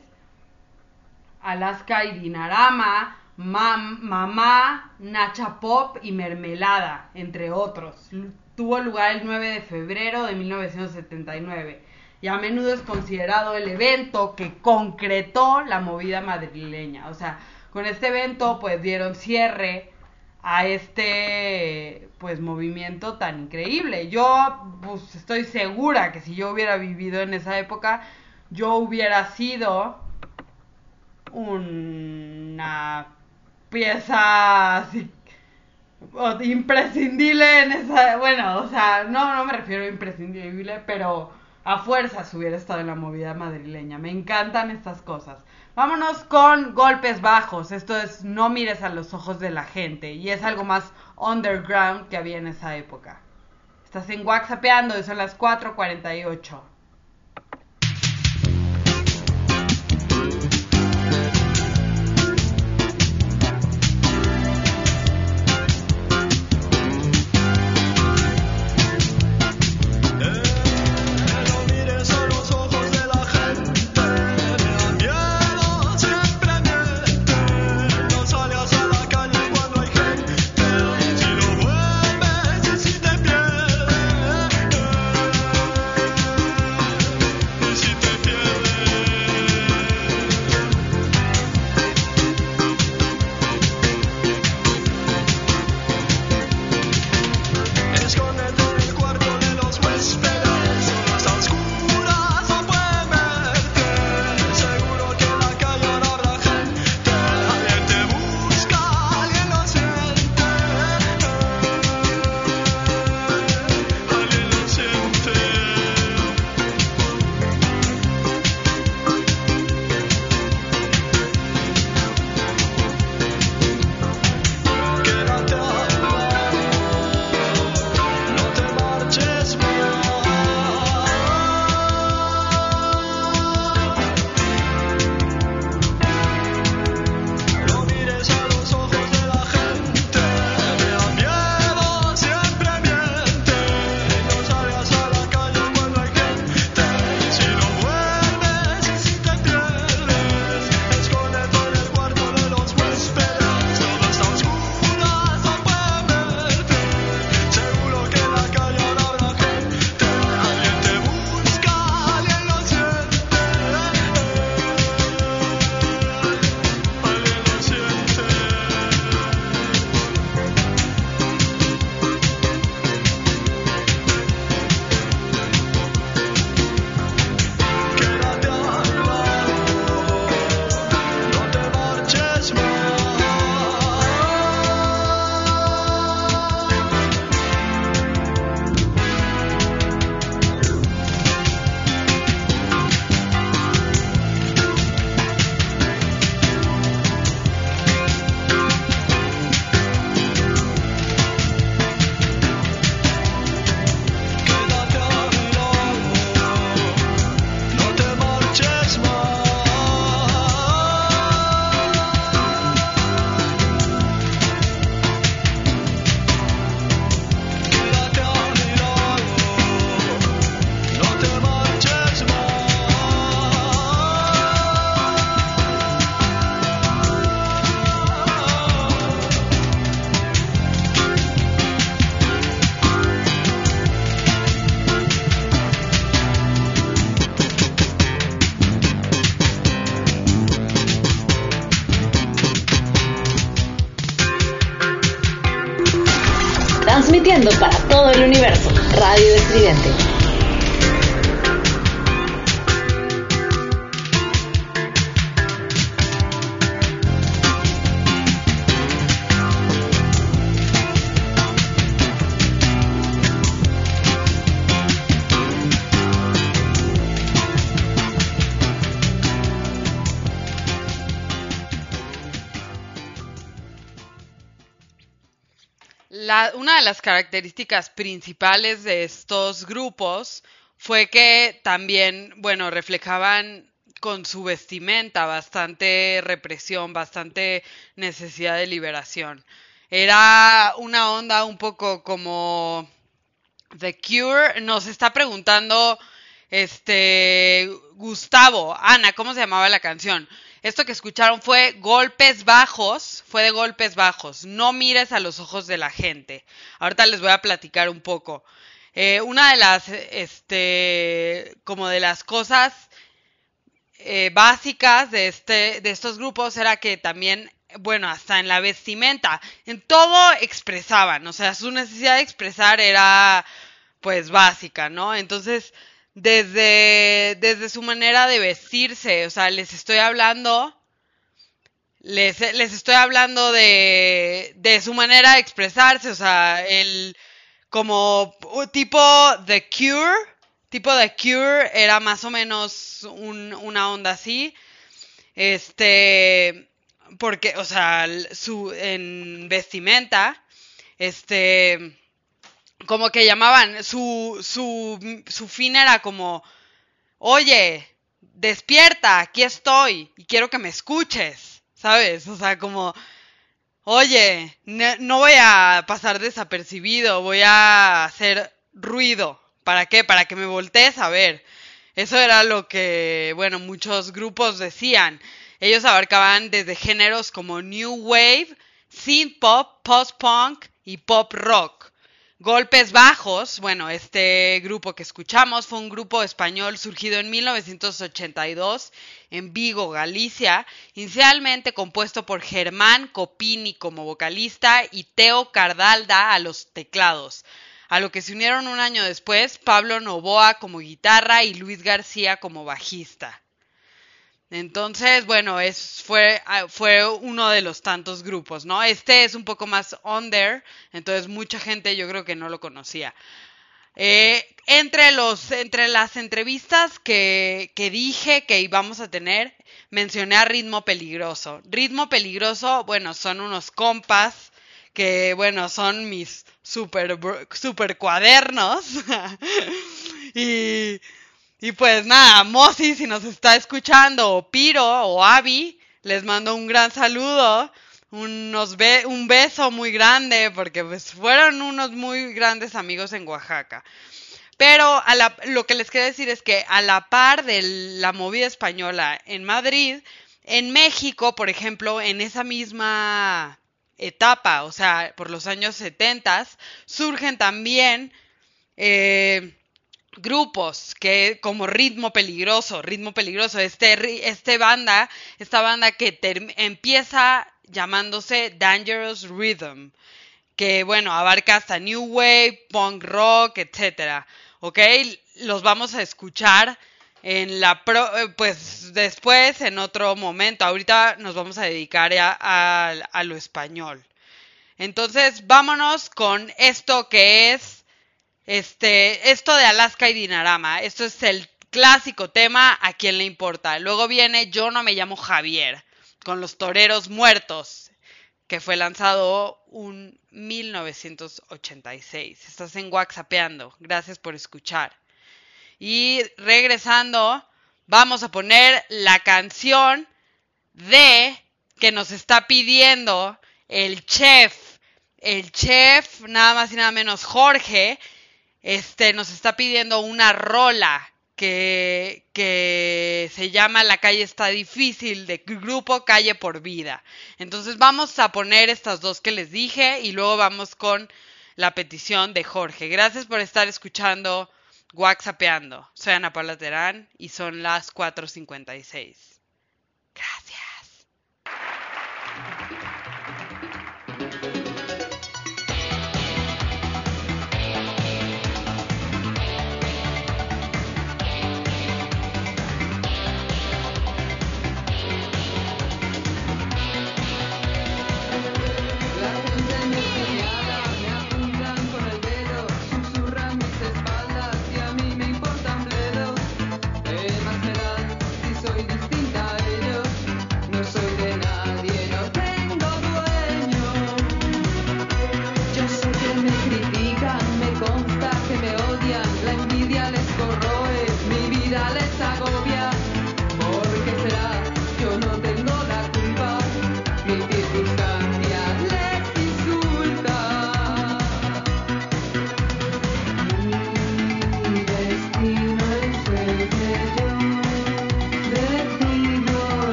Alaska y Dinarama, Mam, Mamá, Nacha Pop y Mermelada, entre otros. Tuvo lugar el 9 de febrero de 1979 y a menudo es considerado el evento que concretó la movida madrileña. O sea, con este evento pues dieron cierre a este pues movimiento tan increíble. Yo pues estoy segura que si yo hubiera vivido en esa época, yo hubiera sido una pieza imprescindible en esa, bueno, o sea, no, no me refiero a imprescindible, pero a fuerzas hubiera estado en la movida madrileña. Me encantan estas cosas. Vámonos con golpes bajos. Esto es no mires a los ojos de la gente y es algo más underground que había en esa época. Estás en WhatsAppeando y son las 4:48. De las características principales de estos grupos fue que también, bueno, reflejaban con su vestimenta bastante represión, bastante necesidad de liberación. Era una onda un poco como The Cure. Nos está preguntando este Gustavo, Ana, ¿cómo se llamaba la canción? Esto que escucharon fue golpes bajos, fue de golpes bajos. No mires a los ojos de la gente. Ahorita les voy a platicar un poco. Eh, una de las, este, como de las cosas eh, básicas de este, de estos grupos era que también, bueno, hasta en la vestimenta, en todo expresaban, o sea, su necesidad de expresar era, pues, básica, ¿no? Entonces, desde, desde su manera de vestirse, o sea, les estoy hablando, les, les estoy hablando de, de su manera de expresarse, o sea, el, como tipo The Cure, tipo The Cure era más o menos un, una onda así, este, porque, o sea, su, en vestimenta, este, como que llamaban, su, su, su fin era como, oye, despierta, aquí estoy y quiero que me escuches, ¿sabes? O sea, como, oye, no voy a pasar desapercibido, voy a hacer ruido. ¿Para qué? Para que me voltees a ver. Eso era lo que, bueno, muchos grupos decían. Ellos abarcaban desde géneros como New Wave, Synth Pop, Post Punk y Pop Rock. Golpes Bajos, bueno, este grupo que escuchamos fue un grupo español surgido en 1982 en Vigo, Galicia, inicialmente compuesto por Germán Copini como vocalista y Teo Cardalda a los teclados, a lo que se unieron un año después Pablo Novoa como guitarra y Luis García como bajista. Entonces, bueno, es, fue, ah, fue uno de los tantos grupos, ¿no? Este es un poco más under, entonces mucha gente yo creo que no lo conocía. Eh, entre, los, entre las entrevistas que, que dije que íbamos a tener, mencioné a Ritmo Peligroso. Ritmo Peligroso, bueno, son unos compas que, bueno, son mis super, super cuadernos. <laughs> y y pues nada, Mosi, si nos está escuchando, o Piro, o Avi, les mando un gran saludo, unos un beso muy grande, porque pues fueron unos muy grandes amigos en Oaxaca. Pero a la, lo que les quiero decir es que a la par de la movida española en Madrid, en México, por ejemplo, en esa misma etapa, o sea, por los años 70, surgen también eh, grupos que como ritmo peligroso, ritmo peligroso, este, este banda, esta banda que empieza llamándose Dangerous Rhythm, que bueno, abarca hasta New Wave, punk rock, etcétera, ¿ok? Los vamos a escuchar en la eh, pues después en otro momento. Ahorita nos vamos a dedicar a, a lo español. Entonces, vámonos con esto que es este, esto de Alaska y Dinarama, esto es el clásico tema, ¿a quién le importa? Luego viene Yo no me llamo Javier, con los toreros muertos, que fue lanzado un 1986. Estás en WhatsAppeando, gracias por escuchar. Y regresando, vamos a poner la canción de que nos está pidiendo el chef, el chef nada más y nada menos Jorge, este, nos está pidiendo una rola que, que se llama La calle está difícil, de grupo Calle por Vida. Entonces vamos a poner estas dos que les dije y luego vamos con la petición de Jorge. Gracias por estar escuchando WhatsAppeando. Soy Ana Paula Terán y son las 4.56. Gracias.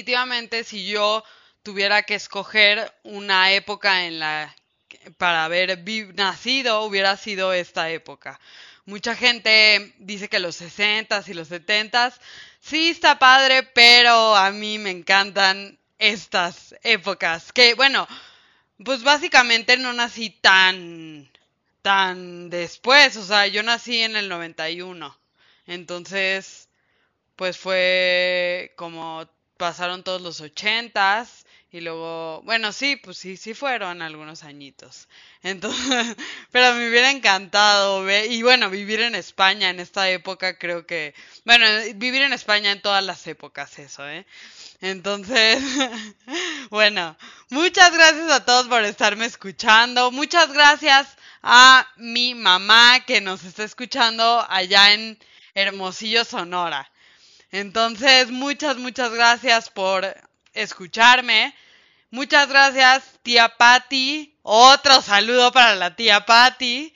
definitivamente si yo tuviera que escoger una época en la para haber nacido hubiera sido esta época. Mucha gente dice que los 60s y los 70s sí está padre, pero a mí me encantan estas épocas que bueno, pues básicamente no nací tan tan después, o sea, yo nací en el 91. Entonces, pues fue como pasaron todos los ochentas y luego, bueno, sí, pues sí, sí fueron algunos añitos. Entonces, <laughs> pero me hubiera encantado ver, y bueno, vivir en España en esta época creo que, bueno, vivir en España en todas las épocas, eso, ¿eh? Entonces, <laughs> bueno, muchas gracias a todos por estarme escuchando. Muchas gracias a mi mamá que nos está escuchando allá en Hermosillo, Sonora. Entonces, muchas, muchas gracias por escucharme. Muchas gracias, tía Patti. Otro saludo para la tía Patti,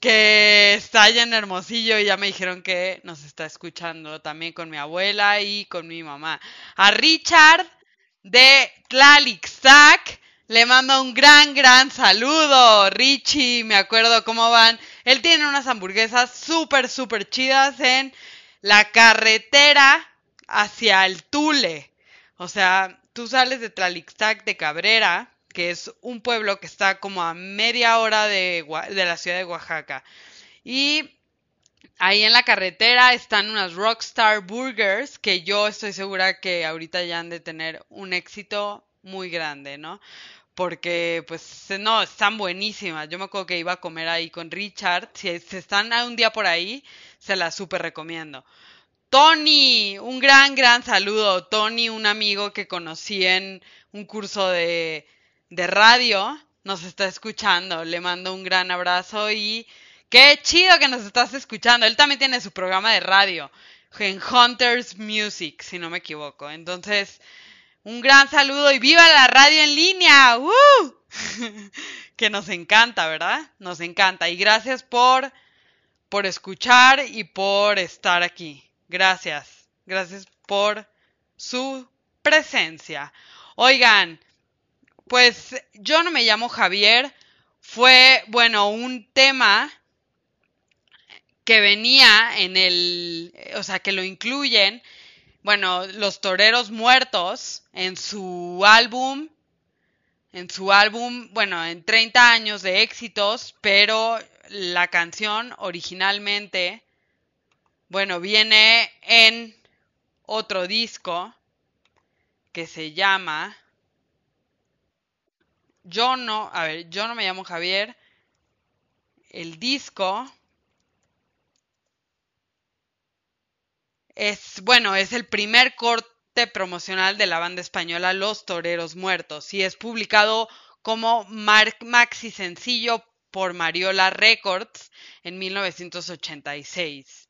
que está allá en Hermosillo y ya me dijeron que nos está escuchando también con mi abuela y con mi mamá. A Richard de Tlalixac. Le mando un gran, gran saludo. Richie, me acuerdo cómo van. Él tiene unas hamburguesas súper, súper chidas en la carretera hacia el Tule. O sea, tú sales de Tlalixtac de Cabrera, que es un pueblo que está como a media hora de, de la ciudad de Oaxaca. Y ahí en la carretera están unas Rockstar Burgers que yo estoy segura que ahorita ya han de tener un éxito muy grande, ¿no? Porque, pues, no, están buenísimas. Yo me acuerdo que iba a comer ahí con Richard. Si, si están un día por ahí, se las súper recomiendo. Tony, un gran, gran saludo. Tony, un amigo que conocí en un curso de, de radio, nos está escuchando. Le mando un gran abrazo y qué chido que nos estás escuchando. Él también tiene su programa de radio en Hunters Music, si no me equivoco. Entonces, un gran saludo y viva la radio en línea. <laughs> que nos encanta, ¿verdad? Nos encanta. Y gracias por, por escuchar y por estar aquí. Gracias, gracias por su presencia. Oigan, pues yo no me llamo Javier, fue, bueno, un tema que venía en el, o sea, que lo incluyen, bueno, los toreros muertos en su álbum, en su álbum, bueno, en 30 años de éxitos, pero la canción originalmente bueno, viene en otro disco que se llama Yo no, a ver, yo no me llamo Javier. El disco es, bueno, es el primer corte promocional de la banda española Los Toreros Muertos y es publicado como maxi sencillo por Mariola Records en 1986.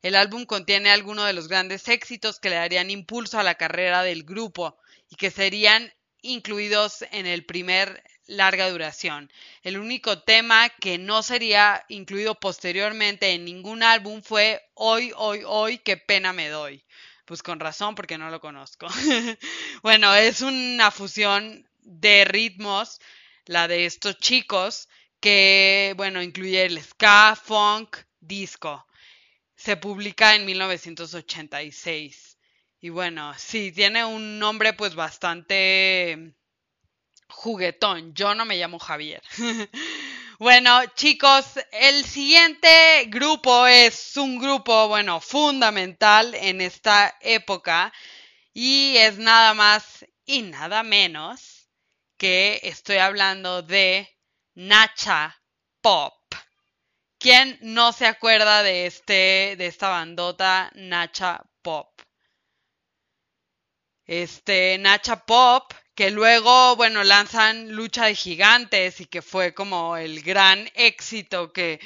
El álbum contiene algunos de los grandes éxitos que le darían impulso a la carrera del grupo y que serían incluidos en el primer larga duración. El único tema que no sería incluido posteriormente en ningún álbum fue Hoy, hoy, hoy, qué pena me doy. Pues con razón, porque no lo conozco. <laughs> bueno, es una fusión de ritmos, la de estos chicos, que, bueno, incluye el ska, funk, disco se publica en 1986. Y bueno, sí, tiene un nombre pues bastante juguetón. Yo no me llamo Javier. <laughs> bueno, chicos, el siguiente grupo es un grupo, bueno, fundamental en esta época y es nada más y nada menos que estoy hablando de Nacha Pop. ¿Quién no se acuerda de este, de esta bandota Nacha Pop? Este, Nacha Pop, que luego, bueno, lanzan Lucha de Gigantes y que fue como el gran éxito que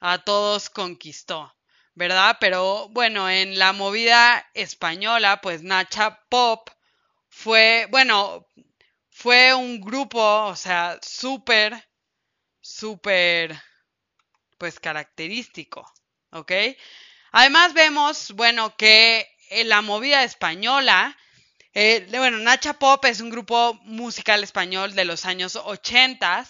a todos conquistó, ¿verdad? Pero bueno, en la movida española, pues Nacha Pop fue, bueno, fue un grupo, o sea, súper, súper pues característico, ¿ok? Además vemos, bueno, que en la movida española, eh, bueno, Nacha Pop es un grupo musical español de los años 80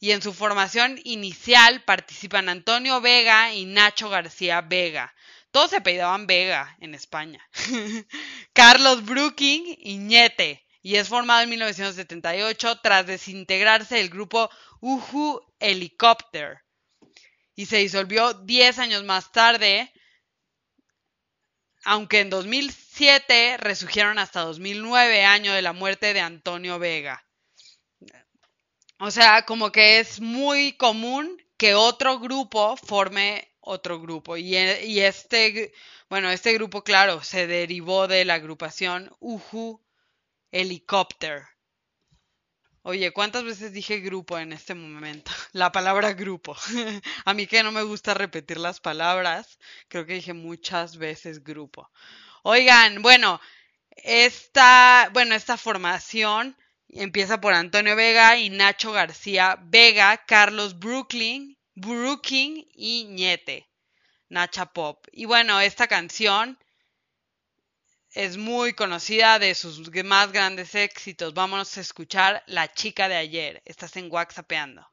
y en su formación inicial participan Antonio Vega y Nacho García Vega. Todos se apellidaban Vega en España. <laughs> Carlos Brooking y Ñete. Y es formado en 1978 tras desintegrarse el grupo Uhu Helicopter y se disolvió 10 años más tarde, aunque en 2007 2007 resurgieron hasta 2009, año de la muerte de Antonio Vega. O sea, como que es muy común que otro grupo forme otro grupo. Y, y este, bueno, este grupo, claro, se derivó de la agrupación Uhu Helicopter. Oye, ¿cuántas veces dije grupo en este momento? <laughs> La palabra grupo. <laughs> A mí que no me gusta repetir las palabras, creo que dije muchas veces grupo. Oigan, bueno, esta, bueno, esta formación empieza por Antonio Vega y Nacho García Vega, Carlos Brooklyn, Brooking y Ñete, Nacha Pop. Y bueno, esta canción es muy conocida de sus más grandes éxitos. Vámonos a escuchar La chica de ayer. Estás en WhatsAppeando.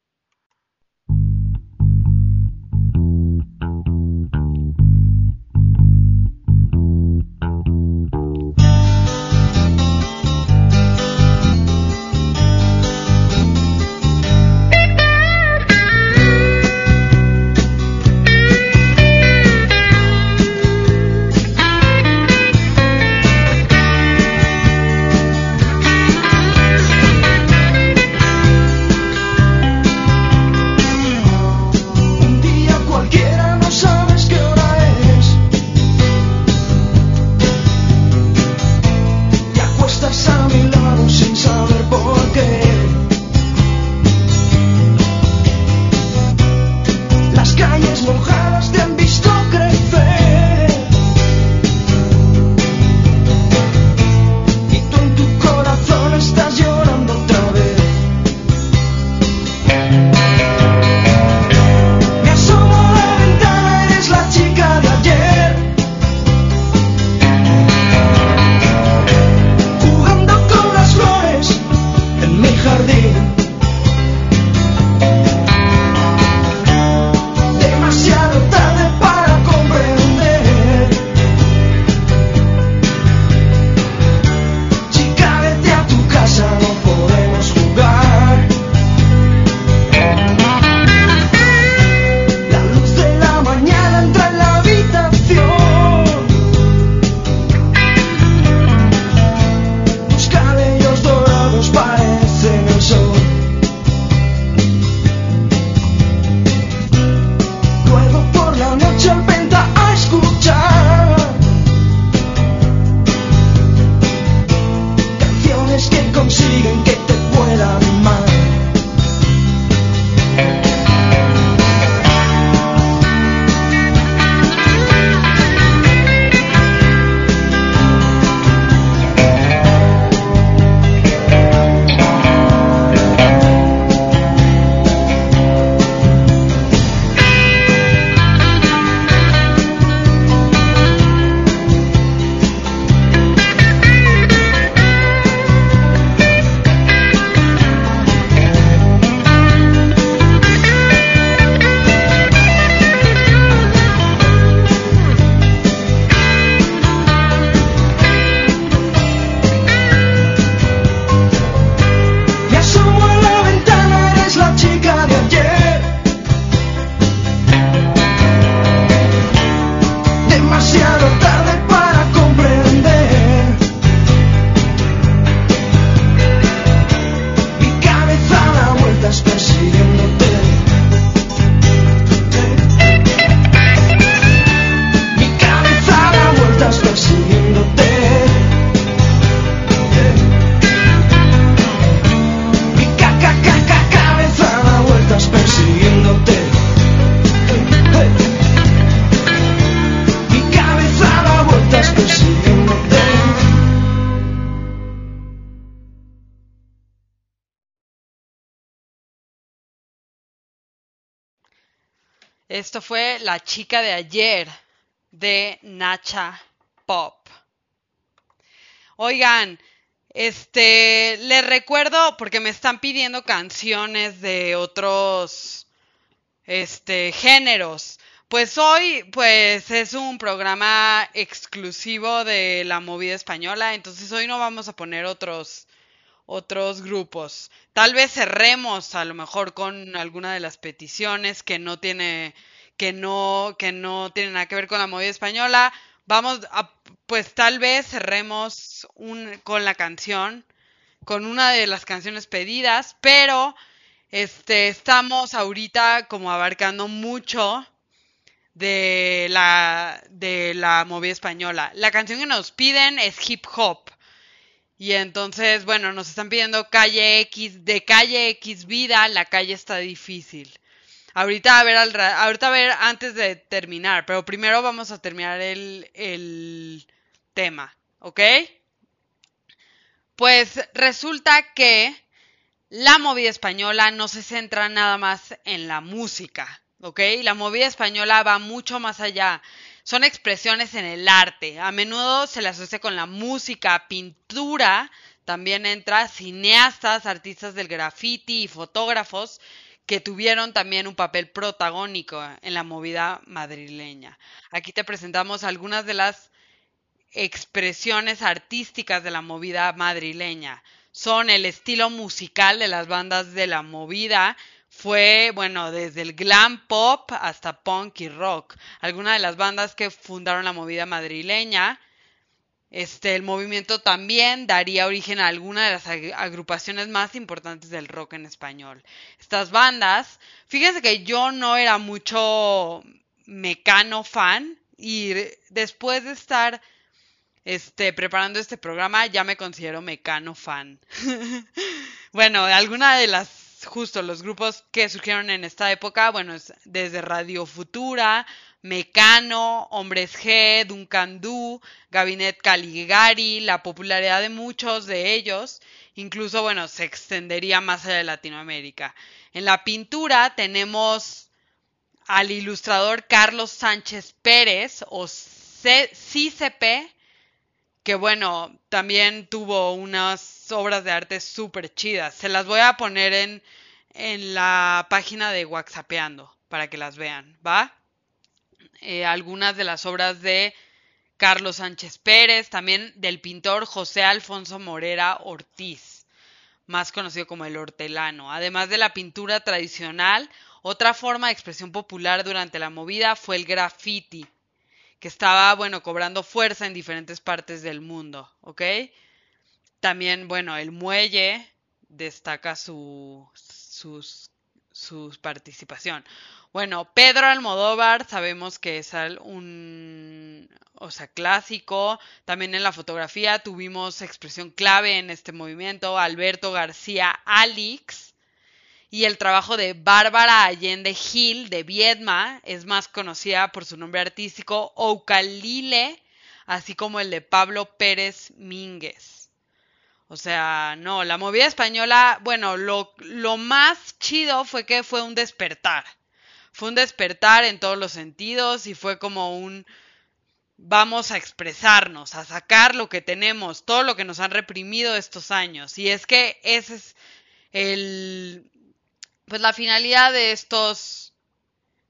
Esto fue La chica de ayer de Nacha Pop. Oigan, este, les recuerdo porque me están pidiendo canciones de otros este géneros. Pues hoy pues es un programa exclusivo de la movida española, entonces hoy no vamos a poner otros otros grupos. Tal vez cerremos a lo mejor con alguna de las peticiones que no tiene que no que no tiene nada que ver con la movida española, vamos a, pues tal vez cerremos un, con la canción, con una de las canciones pedidas, pero este, estamos ahorita como abarcando mucho de la, de la movida española. La canción que nos piden es hip hop. Y entonces, bueno, nos están pidiendo calle X, de calle X vida, la calle está difícil. Ahorita a ver, al, ahorita a ver antes de terminar, pero primero vamos a terminar el, el tema, ¿ok? Pues resulta que la movida española no se centra nada más en la música, ¿ok? La movida española va mucho más allá. Son expresiones en el arte. A menudo se le asocia con la música, pintura, también entra cineastas, artistas del graffiti y fotógrafos que tuvieron también un papel protagónico en la movida madrileña. Aquí te presentamos algunas de las expresiones artísticas de la movida madrileña. Son el estilo musical de las bandas de la movida, fue, bueno, desde el glam pop hasta punk y rock. Algunas de las bandas que fundaron la movida madrileña. Este, el movimiento también daría origen a algunas de las agrupaciones más importantes del rock en español. Estas bandas, fíjense que yo no era mucho mecano fan y después de estar este, preparando este programa ya me considero mecano fan. <laughs> bueno, alguna de las justo los grupos que surgieron en esta época, bueno, es desde Radio Futura, Mecano, Hombres G, Duncan Du, Gabinet Caligari, la popularidad de muchos de ellos, incluso, bueno, se extendería más allá de Latinoamérica. En la pintura tenemos al ilustrador Carlos Sánchez Pérez, o CCP, que bueno, también tuvo unas obras de arte súper chidas. Se las voy a poner en, en la página de WhatsAppeando para que las vean, ¿va? Eh, algunas de las obras de Carlos Sánchez Pérez, también del pintor José Alfonso Morera Ortiz, más conocido como el hortelano. Además de la pintura tradicional, otra forma de expresión popular durante la movida fue el graffiti que estaba, bueno, cobrando fuerza en diferentes partes del mundo, ¿ok? También, bueno, el muelle destaca su, sus, su participación. Bueno, Pedro Almodóvar sabemos que es un, o sea, clásico. También en la fotografía tuvimos expresión clave en este movimiento. Alberto García Alix, y el trabajo de Bárbara Allende Gil de Viedma es más conocida por su nombre artístico Oucalile, así como el de Pablo Pérez Mínguez. O sea, no, la movida española, bueno, lo, lo más chido fue que fue un despertar. Fue un despertar en todos los sentidos y fue como un vamos a expresarnos, a sacar lo que tenemos, todo lo que nos han reprimido estos años. Y es que ese es el pues la finalidad de estos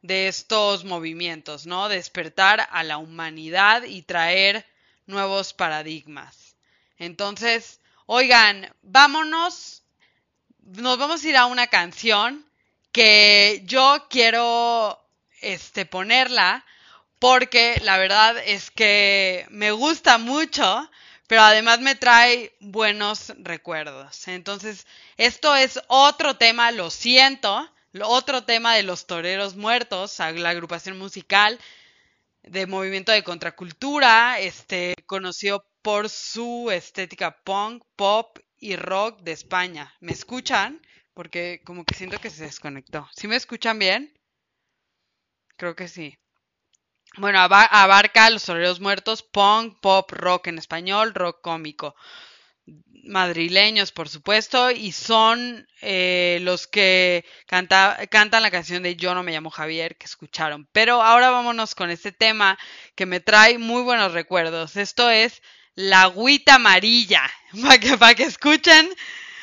de estos movimientos, ¿no? Despertar a la humanidad y traer nuevos paradigmas. Entonces, oigan, vámonos, nos vamos a ir a una canción que yo quiero este ponerla porque la verdad es que me gusta mucho pero además me trae buenos recuerdos. Entonces, esto es otro tema, lo siento, otro tema de los toreros muertos, la agrupación musical de movimiento de contracultura, este, conocido por su estética punk, pop y rock de España. ¿Me escuchan? Porque como que siento que se desconectó. ¿Sí me escuchan bien? Creo que sí. Bueno, abarca los toreros muertos, punk, pop, rock en español, rock cómico. Madrileños, por supuesto, y son eh, los que cantan la canción de Yo no me llamo Javier que escucharon. Pero ahora vámonos con este tema que me trae muy buenos recuerdos. Esto es la agüita amarilla, <laughs> para que, para que escuchen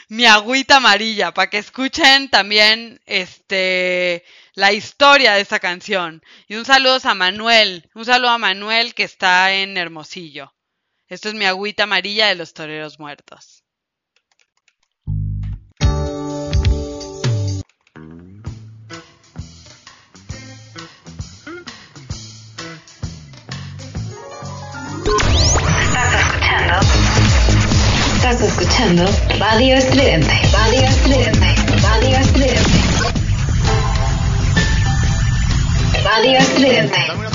mi agüita amarilla, para que escuchen también este la historia de esta canción. Y un saludo a Manuel, un saludo a Manuel que está en Hermosillo. Esto es mi agüita amarilla de los toreros muertos. Estás escuchando Radio Estridente. Radio Estridente. Radio Estridente. Radio Estridente.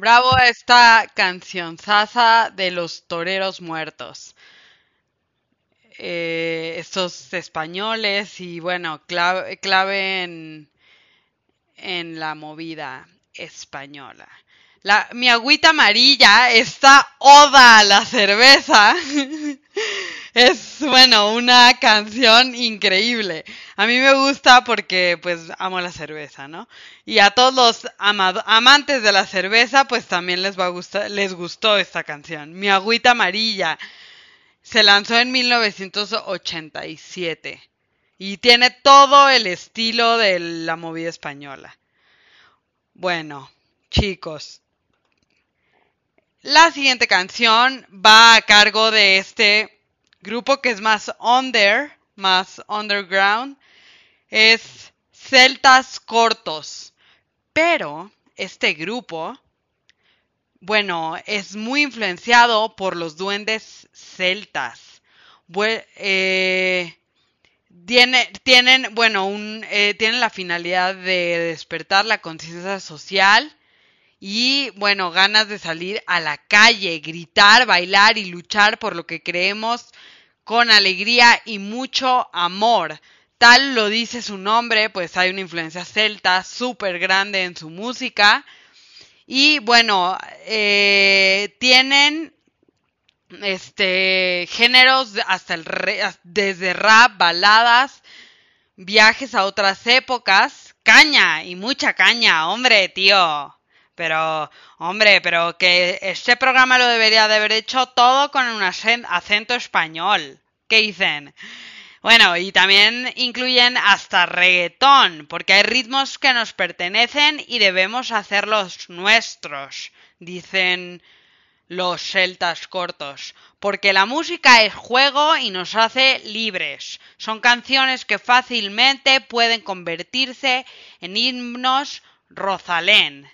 Bravo, bravo esta canción sasa de los toreros muertos. Eh, estos españoles y bueno, clave, en la movida española. La, mi agüita amarilla, esta oda a la cerveza, <laughs> es, bueno, una canción increíble. A mí me gusta porque, pues, amo la cerveza, ¿no? Y a todos los amantes de la cerveza, pues también les va a gustar, les gustó esta canción. Mi agüita amarilla se lanzó en 1987 y tiene todo el estilo de la movida española. Bueno, chicos, la siguiente canción va a cargo de este grupo que es más under, más underground. Es Celtas Cortos. Pero este grupo, bueno, es muy influenciado por los duendes celtas. Eh, tienen, bueno, un, eh, tienen la finalidad de despertar la conciencia social y bueno, ganas de salir a la calle, gritar, bailar y luchar por lo que creemos con alegría y mucho amor. Tal lo dice su nombre, pues hay una influencia celta súper grande en su música. Y bueno, eh, tienen este géneros hasta el desde rap, baladas, viajes a otras épocas, caña y mucha caña, hombre, tío. Pero, hombre, pero que este programa lo debería de haber hecho todo con un acento español. ¿Qué dicen? Bueno, y también incluyen hasta reggaetón, porque hay ritmos que nos pertenecen y debemos hacerlos nuestros, dicen los celtas cortos, porque la música es juego y nos hace libres. Son canciones que fácilmente pueden convertirse en himnos Rosalén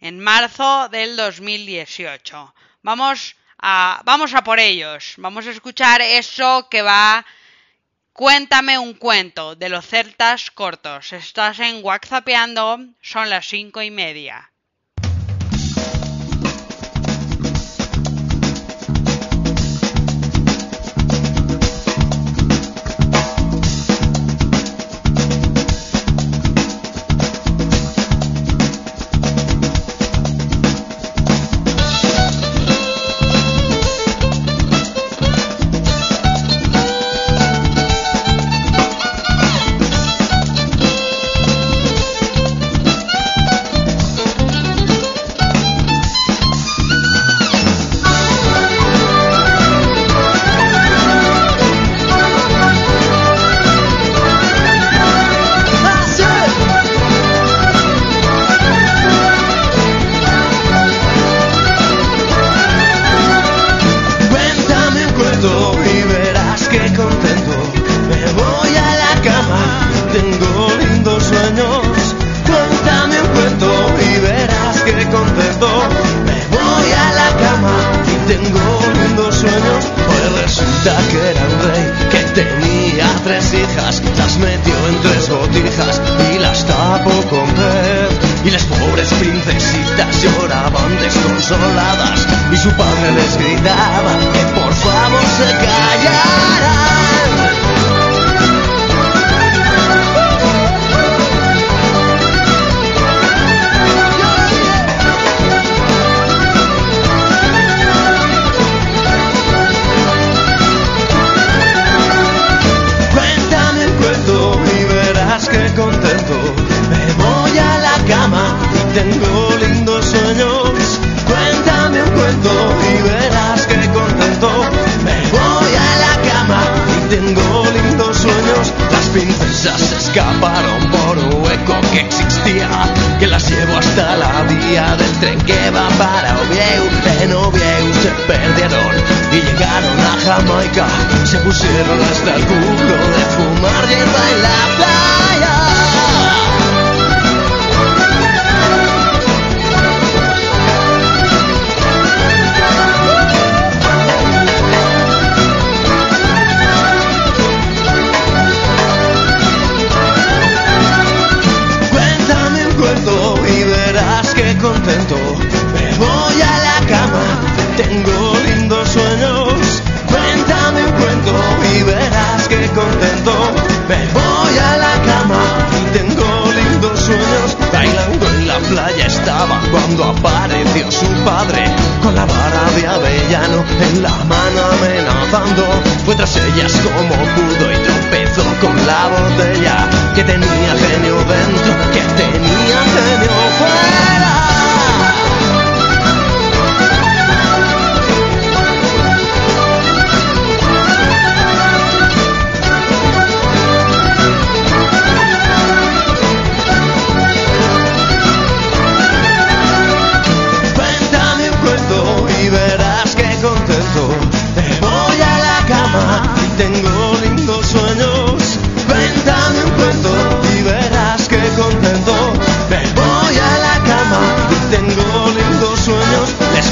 en marzo del 2018. Vamos a, vamos a por ellos. Vamos a escuchar eso que va. Cuéntame un cuento de los celtas cortos. Estás en WhatsAppeando, son las cinco y media.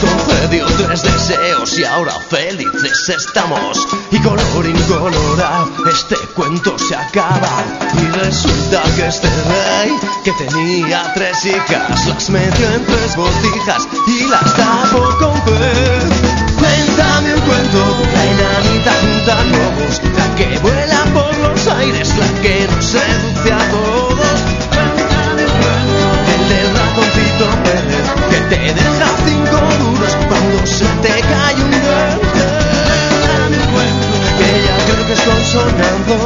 Concedió tres deseos y ahora felices estamos. Y color incolorado, este cuento se acaba. Y resulta que este rey que tenía tres hijas las metió en tres botijas y las tapó con pez. Cuéntame un cuento, la enanita junta lobos, la que vuela por los aires, la que nos seduce a todos. Cuéntame un cuento, el del ratoncito Pérez, que te deja sonando.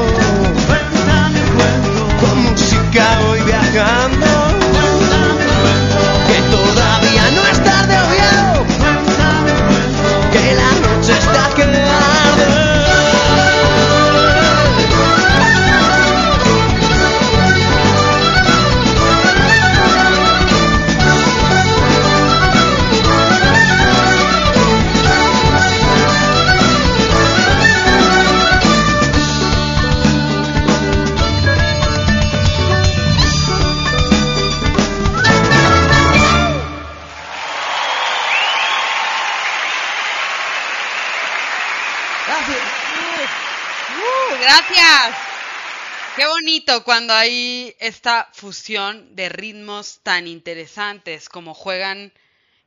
Cuando hay esta fusión de ritmos tan interesantes como juegan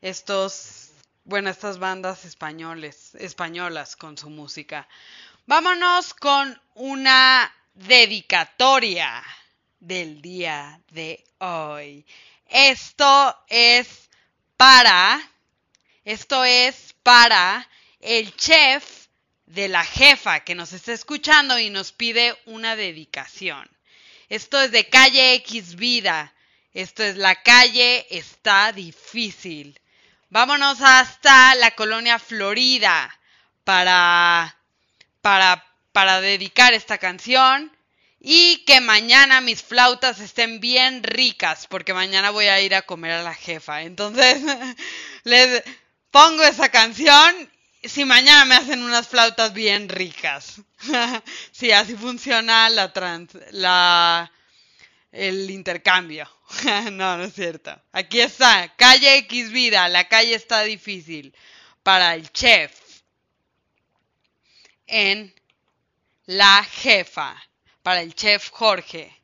estos, bueno, estas bandas españoles, españolas con su música. Vámonos con una dedicatoria del día de hoy. Esto es para, esto es para el chef de la jefa que nos está escuchando y nos pide una dedicación. Esto es de calle X Vida. Esto es la calle está difícil. Vámonos hasta la colonia Florida para, para, para dedicar esta canción. Y que mañana mis flautas estén bien ricas, porque mañana voy a ir a comer a la jefa. Entonces, <laughs> les pongo esa canción si mañana me hacen unas flautas bien ricas. <laughs> sí, así funciona la trans, la el intercambio. <laughs> no, no es cierto. Aquí está, calle X vida, la calle está difícil para el chef en la jefa, para el chef Jorge.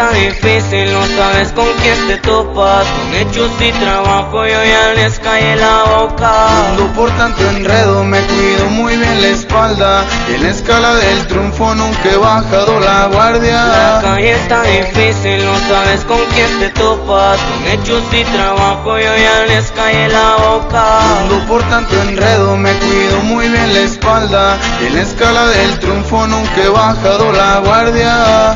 Está difícil, no sabes con quién te topas. Con hechos y trabajo yo ya les cae la boca. Ando por tanto enredo, me cuido muy bien la espalda. Y en la escala del triunfo nunca he bajado la guardia. La calle está difícil, no sabes con quién te topas. Con hechos y trabajo yo ya les cae la boca. Ando por tanto enredo, me cuido muy bien la espalda. Y en la escala del triunfo nunca he bajado la guardia.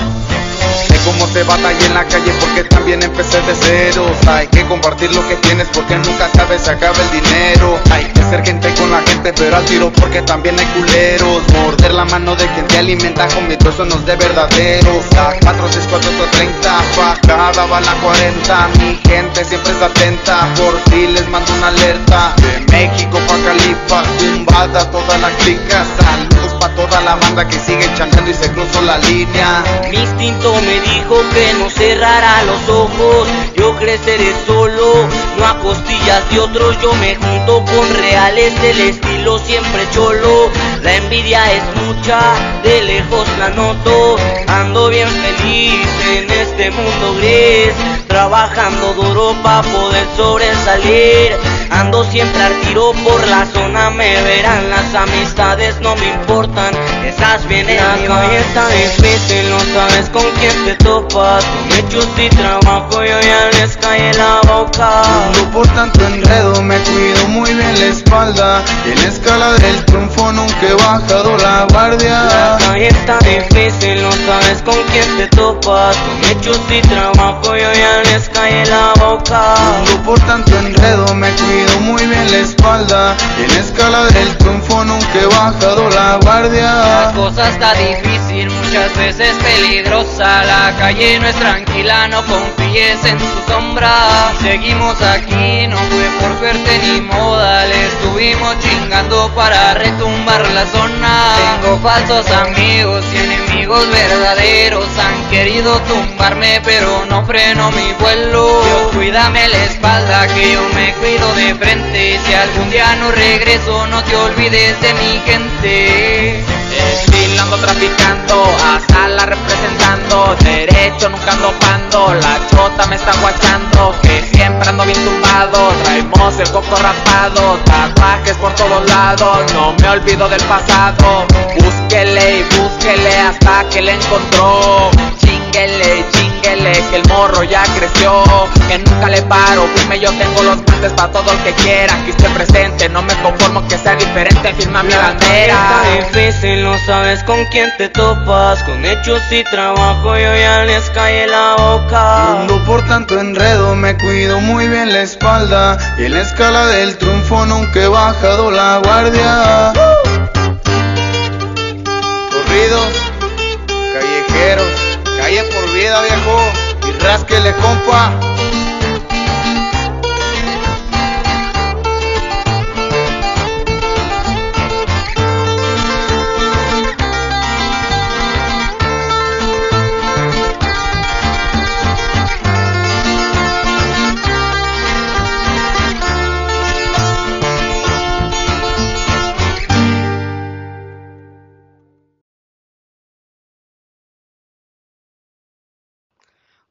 Cómo se batalla en la calle porque también empecé de cero. Hay que compartir lo que tienes porque nunca sabes se acaba el dinero. Hay que ser gente con la gente pero al tiro porque también hay culeros. Morder la mano de quien te alimenta con mis no de verdaderos La 46430 pa' cada bala 40 Mi gente siempre está atenta por ti les mando una alerta. De México pa' Califa tumbada toda la clica. Saludos pa' toda la banda que sigue chanteando y se cruzó la línea. Mi instinto me dijo que no cerrara los ojos. Yo creceré solo, no a costillas de otros. Yo me junto con reales del estilo siempre cholo. La envidia es mucha, de lejos la noto. Ando bien feliz en este mundo gris. Trabajando duro para poder sobresalir. Ando siempre al tiro por la zona, me verán las amistades, no me esas vienen La calle está difícil, no sabes con quién te topas. Con hechos y trabajo yo ya les cae la boca. No por tanto enredo, me cuido muy bien la espalda. Y en la escala del triunfo nunca he bajado la guardia. La calle está difícil, no sabes con quién te topas. Hechos y trabajo yo ya les cae la boca. No por tanto enredo, me cuido muy bien la espalda. Y en la escala del triunfo nunca he bajado la guardia. La cosa está difícil, muchas veces peligrosa. La calle no es tranquila, no confíes en su sombra. Seguimos aquí, no fue por suerte ni moda. Le estuvimos chingando para retumbar la zona. Tengo falsos amigos y enemigos verdaderos. Han querido tumbarme, pero no freno mi vuelo. Yo cuídame la espalda, que yo me cuido de frente. Si algún día no regreso, no te olvides de mi gente. Desfilando, traficando, hasta la representando. Derecho, nunca ando pando La chota me está guachando Que siempre ando bien tumbado. Traemos el coco rapado Tatuajes por todos lados. No me olvido del pasado Búsquele y búsquele hasta que le encontró. Chinguele, chinguele Que el morro ya creció Que nunca le paro Firme yo tengo los guantes para todo el que quiera Aquí estoy presente, no me conformo que sea diferente Firma mi bandera Está difícil, no sabes con quién te topas. Con hechos y trabajo yo ya les cae la boca. No por tanto enredo, me cuido muy bien la espalda. Y en la escala del triunfo nunca he bajado la guardia. Corridos, callejeros, calle por vida viejo. Y rásquele compa.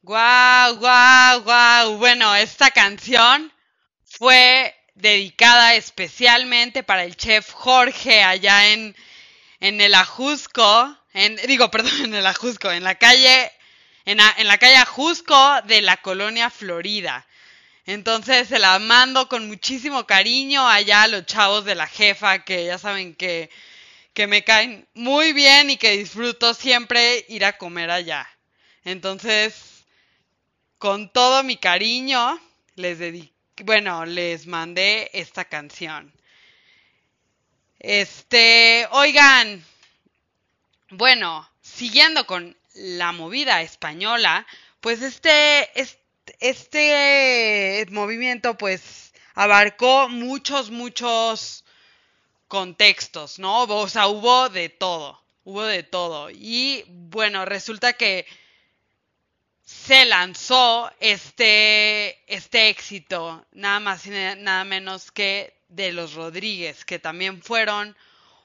Guau, guau, guau. Bueno, esta canción fue dedicada especialmente para el chef Jorge allá en, en el Ajusco, en, digo, <laughs> perdón, en el Ajusco, en la calle, en la, calle Ajusco de la colonia Florida. Entonces se la mando con muchísimo cariño allá a los chavos de la jefa, que ya saben que, que me caen muy bien y que disfruto siempre ir a comer allá. Entonces, con todo mi cariño, les dediqué, bueno, les mandé esta canción. Este, oigan, bueno, siguiendo con la movida española, pues este, este, este movimiento pues abarcó muchos, muchos contextos, ¿no? O sea, hubo de todo, hubo de todo. Y bueno, resulta que se lanzó este, este éxito, nada más y nada menos que de los Rodríguez, que también fueron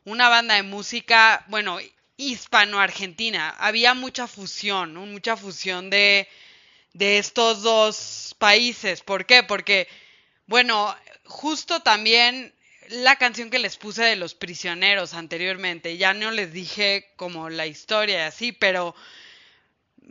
una banda de música, bueno, hispano-argentina. Había mucha fusión, mucha fusión de, de estos dos países. ¿Por qué? Porque, bueno, justo también la canción que les puse de los prisioneros anteriormente, ya no les dije como la historia y así, pero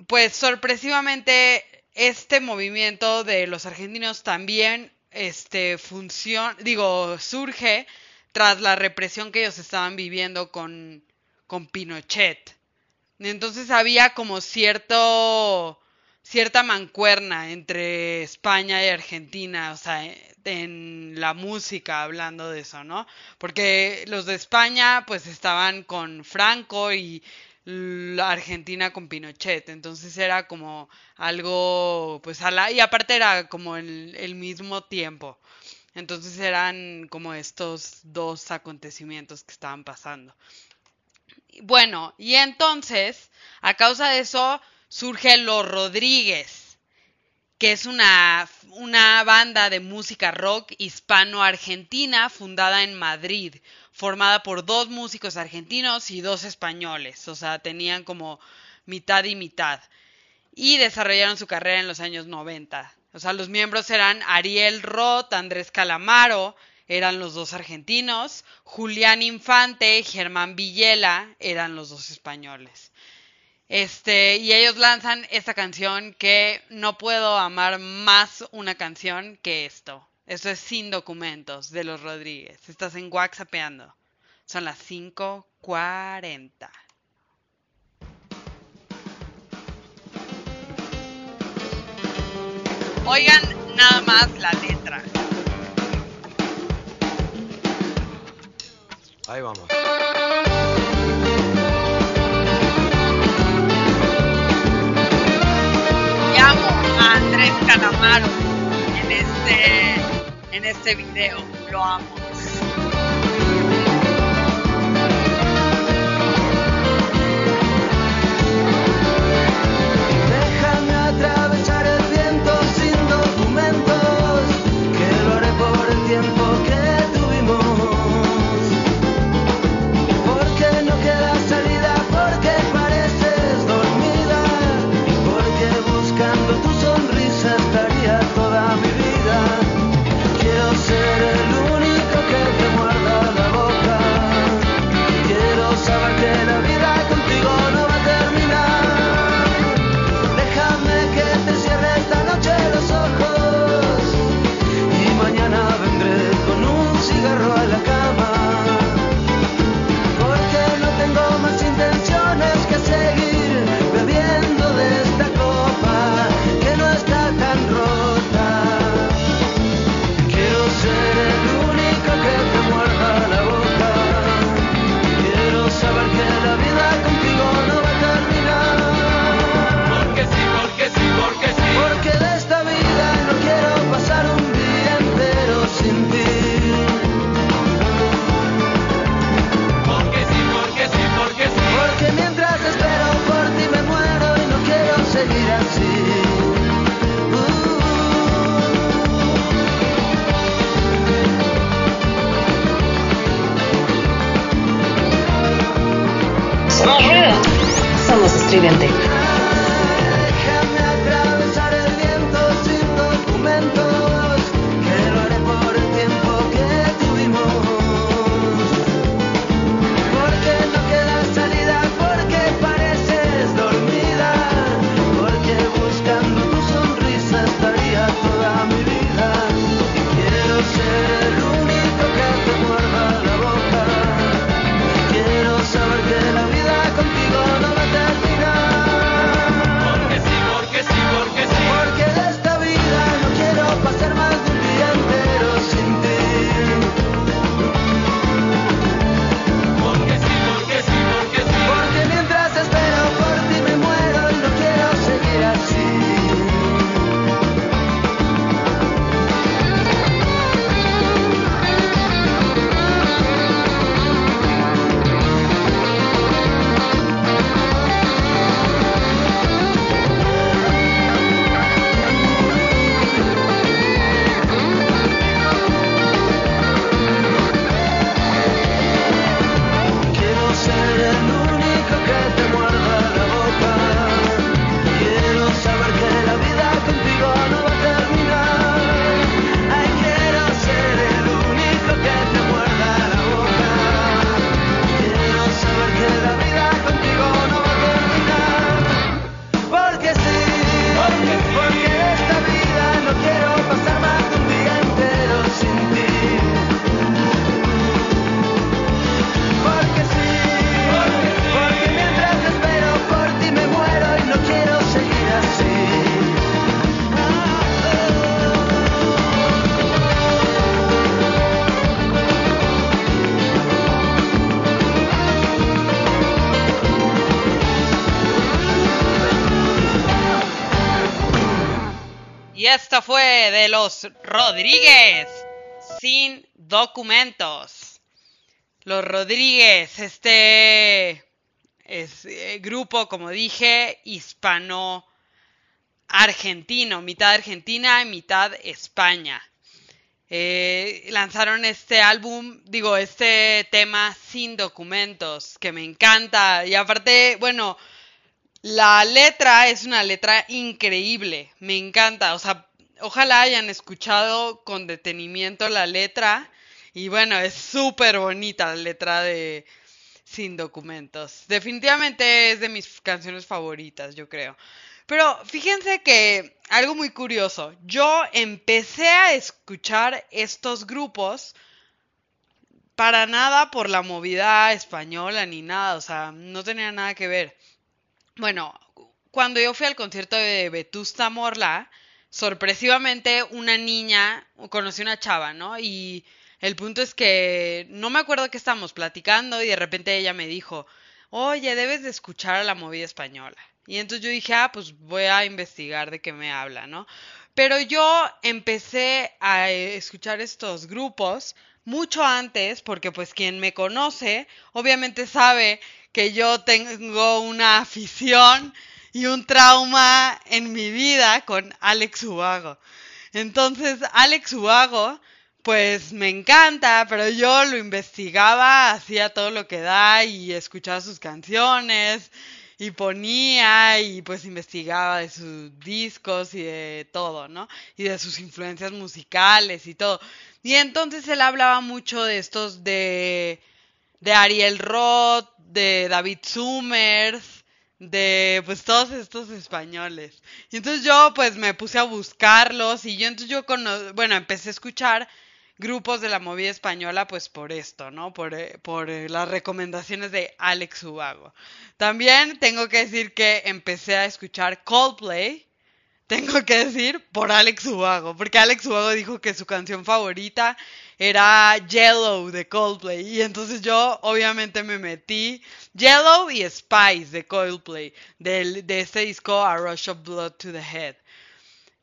pues sorpresivamente este movimiento de los argentinos también este funciona, digo, surge tras la represión que ellos estaban viviendo con, con Pinochet. Entonces había como cierto cierta mancuerna entre España y Argentina, o sea, en la música hablando de eso, ¿no? Porque los de España pues estaban con Franco y la Argentina con Pinochet, entonces era como algo, pues a la, y aparte era como el, el mismo tiempo, entonces eran como estos dos acontecimientos que estaban pasando. Bueno, y entonces, a causa de eso, surge Los Rodríguez, que es una, una banda de música rock hispano-argentina fundada en Madrid formada por dos músicos argentinos y dos españoles, o sea, tenían como mitad y mitad. Y desarrollaron su carrera en los años 90. O sea, los miembros eran Ariel Roth, Andrés Calamaro, eran los dos argentinos, Julián Infante, Germán Villela, eran los dos españoles. Este, y ellos lanzan esta canción que no puedo amar más una canción que esto. Esto es sin documentos de los Rodríguez. Estás en WhatsAppeando. Son las 5.40. Oigan nada más la letra. Ahí vamos. Llamo a Andrés Calamaro en este en este video. Lo amo. Fue de los Rodríguez sin documentos. Los Rodríguez, este eh, grupo, como dije, hispano-argentino, mitad Argentina y mitad España. Eh, lanzaron este álbum, digo, este tema sin documentos, que me encanta. Y aparte, bueno, la letra es una letra increíble, me encanta. O sea, ojalá hayan escuchado con detenimiento la letra. Y bueno, es súper bonita la letra de Sin documentos. Definitivamente es de mis canciones favoritas, yo creo. Pero fíjense que algo muy curioso, yo empecé a escuchar estos grupos para nada por la movida española ni nada, o sea, no tenía nada que ver. Bueno, cuando yo fui al concierto de Vetusta Morla, sorpresivamente una niña, conocí una chava, ¿no? Y el punto es que no me acuerdo que estábamos platicando y de repente ella me dijo, oye, debes de escuchar a la movida española. Y entonces yo dije, ah, pues voy a investigar de qué me habla, ¿no? Pero yo empecé a escuchar estos grupos mucho antes, porque pues quien me conoce, obviamente sabe que yo tengo una afición y un trauma en mi vida con Alex Ubago. Entonces, Alex Ubago, pues me encanta, pero yo lo investigaba, hacía todo lo que da y escuchaba sus canciones y ponía y pues investigaba de sus discos y de todo, ¿no? Y de sus influencias musicales y todo. Y entonces él hablaba mucho de estos de, de Ariel Roth, de David Summers, de pues todos estos españoles. Y entonces yo pues me puse a buscarlos y yo entonces yo bueno, empecé a escuchar grupos de la movida española, pues por esto, ¿no? Por, eh, por eh, las recomendaciones de Alex Ubago. También tengo que decir que empecé a escuchar Coldplay, tengo que decir, por Alex Ubago, porque Alex Ubago dijo que su canción favorita era Yellow de Coldplay, y entonces yo obviamente me metí Yellow y Spice de Coldplay, del, de este disco A Rush of Blood to the Head.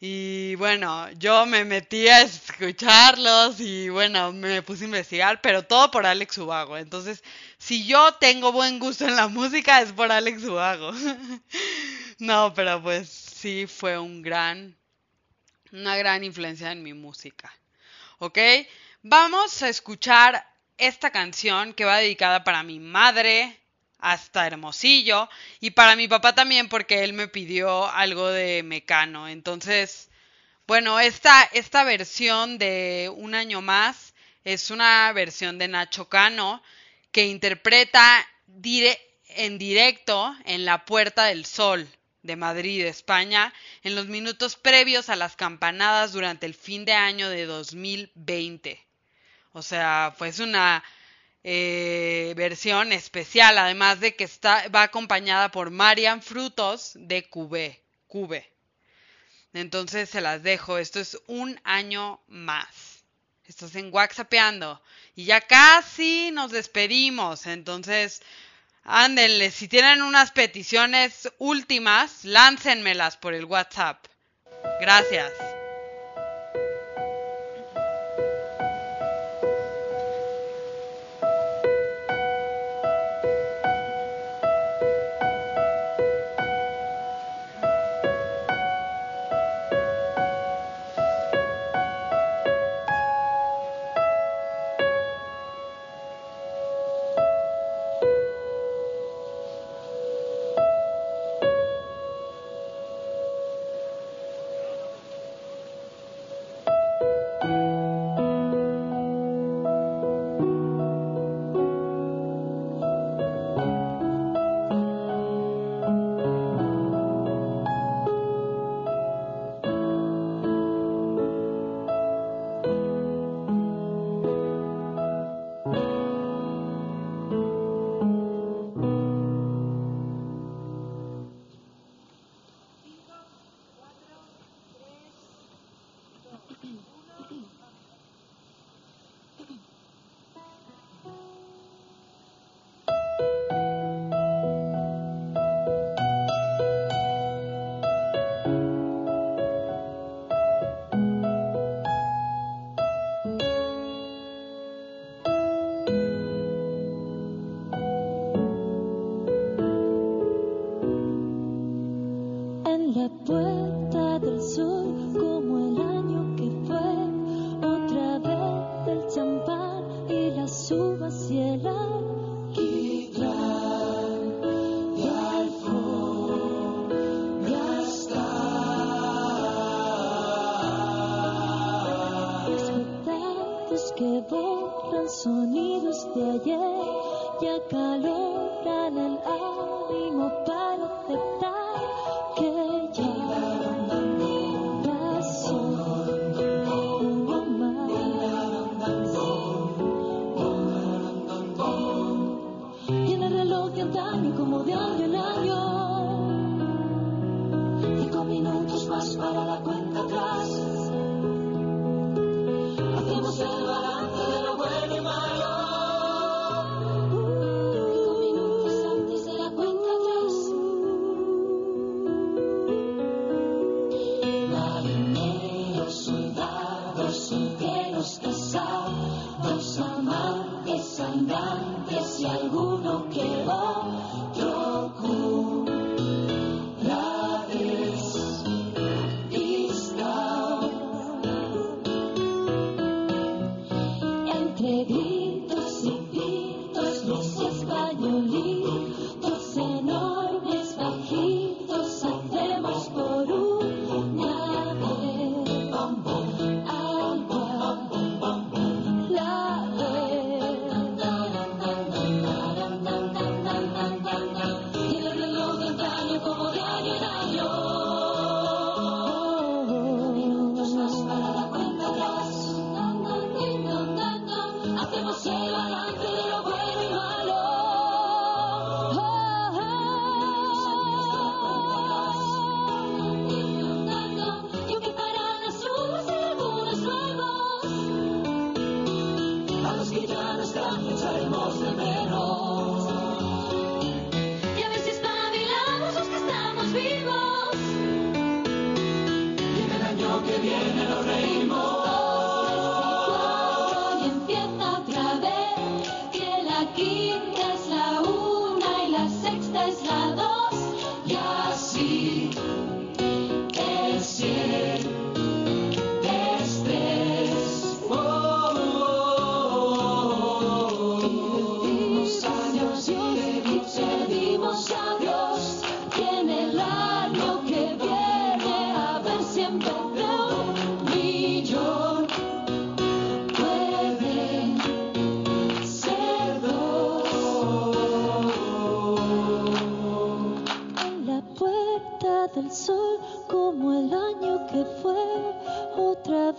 Y bueno, yo me metí a escucharlos y bueno, me puse a investigar, pero todo por Alex Ubago. Entonces, si yo tengo buen gusto en la música es por Alex Ubago. <laughs> no, pero pues sí fue un gran, una gran influencia en mi música. ¿Ok? Vamos a escuchar esta canción que va dedicada para mi madre, hasta Hermosillo y para mi papá también porque él me pidió algo de Mecano. Entonces, bueno, esta, esta versión de Un año más es una versión de Nacho Cano que interpreta en directo en la Puerta del Sol de Madrid, España, en los minutos previos a las campanadas durante el fin de año de 2020. O sea, pues una eh, versión especial, además de que está, va acompañada por Marian Frutos de Cube. Cube. Entonces se las dejo. Esto es un año más. Estás en WhatsAppeando. Y ya casi nos despedimos. Entonces, ándenle. Si tienen unas peticiones últimas, láncenmelas por el WhatsApp. Gracias.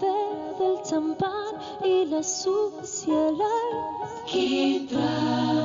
café del champán y la suciedad. Quita.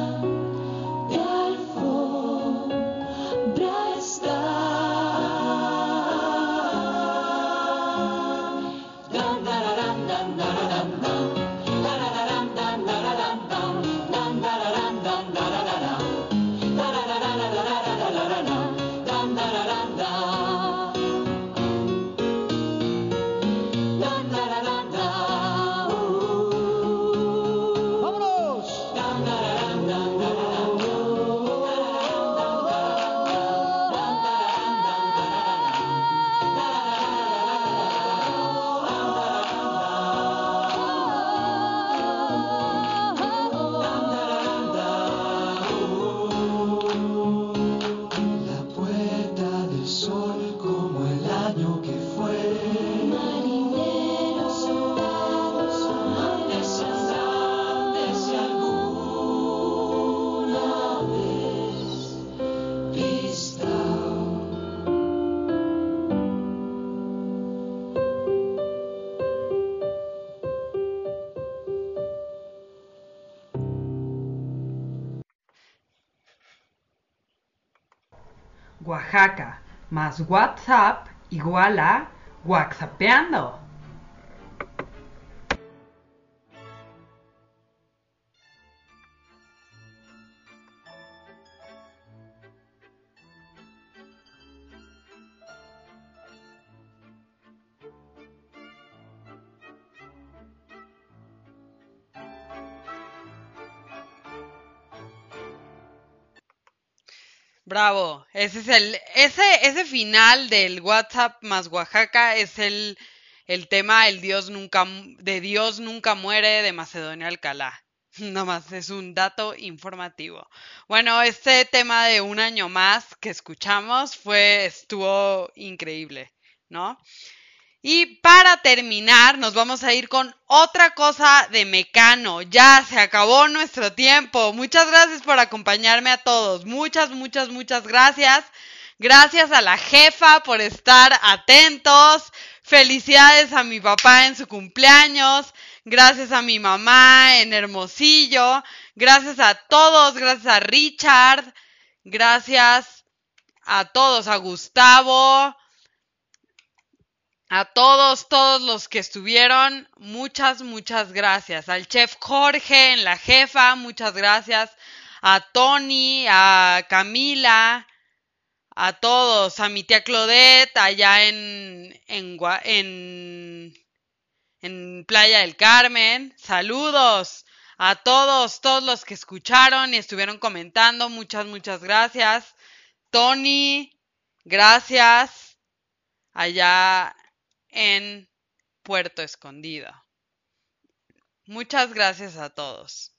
WhatsApp igual a WhatsAppeando. Bravo, ese es el, ese, ese final del WhatsApp más Oaxaca es el, el tema el Dios nunca, de Dios nunca muere de Macedonia Alcalá. <laughs> Nada más es un dato informativo. Bueno, este tema de un año más que escuchamos fue, estuvo increíble, ¿no? Y para terminar, nos vamos a ir con otra cosa de Mecano. Ya se acabó nuestro tiempo. Muchas gracias por acompañarme a todos. Muchas, muchas, muchas gracias. Gracias a la jefa por estar atentos. Felicidades a mi papá en su cumpleaños. Gracias a mi mamá en Hermosillo. Gracias a todos. Gracias a Richard. Gracias a todos. A Gustavo. A todos, todos los que estuvieron, muchas, muchas gracias. Al chef Jorge en la jefa, muchas gracias. A Tony, a Camila, a todos, a mi tía Claudette allá en, en, en, en Playa del Carmen. Saludos a todos, todos los que escucharon y estuvieron comentando. Muchas, muchas gracias. Tony, gracias. Allá en Puerto Escondido. Muchas gracias a todos.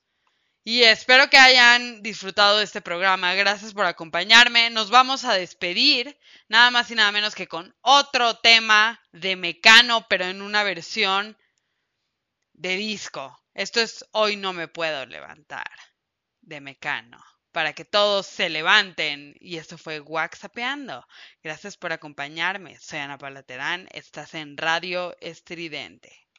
Y espero que hayan disfrutado de este programa. Gracias por acompañarme. Nos vamos a despedir, nada más y nada menos que con otro tema de Mecano, pero en una versión de disco. Esto es Hoy no me puedo levantar, de Mecano para que todos se levanten. Y esto fue WhatsAppeando. Gracias por acompañarme. Soy Ana Paula Terán. Estás en Radio Estridente.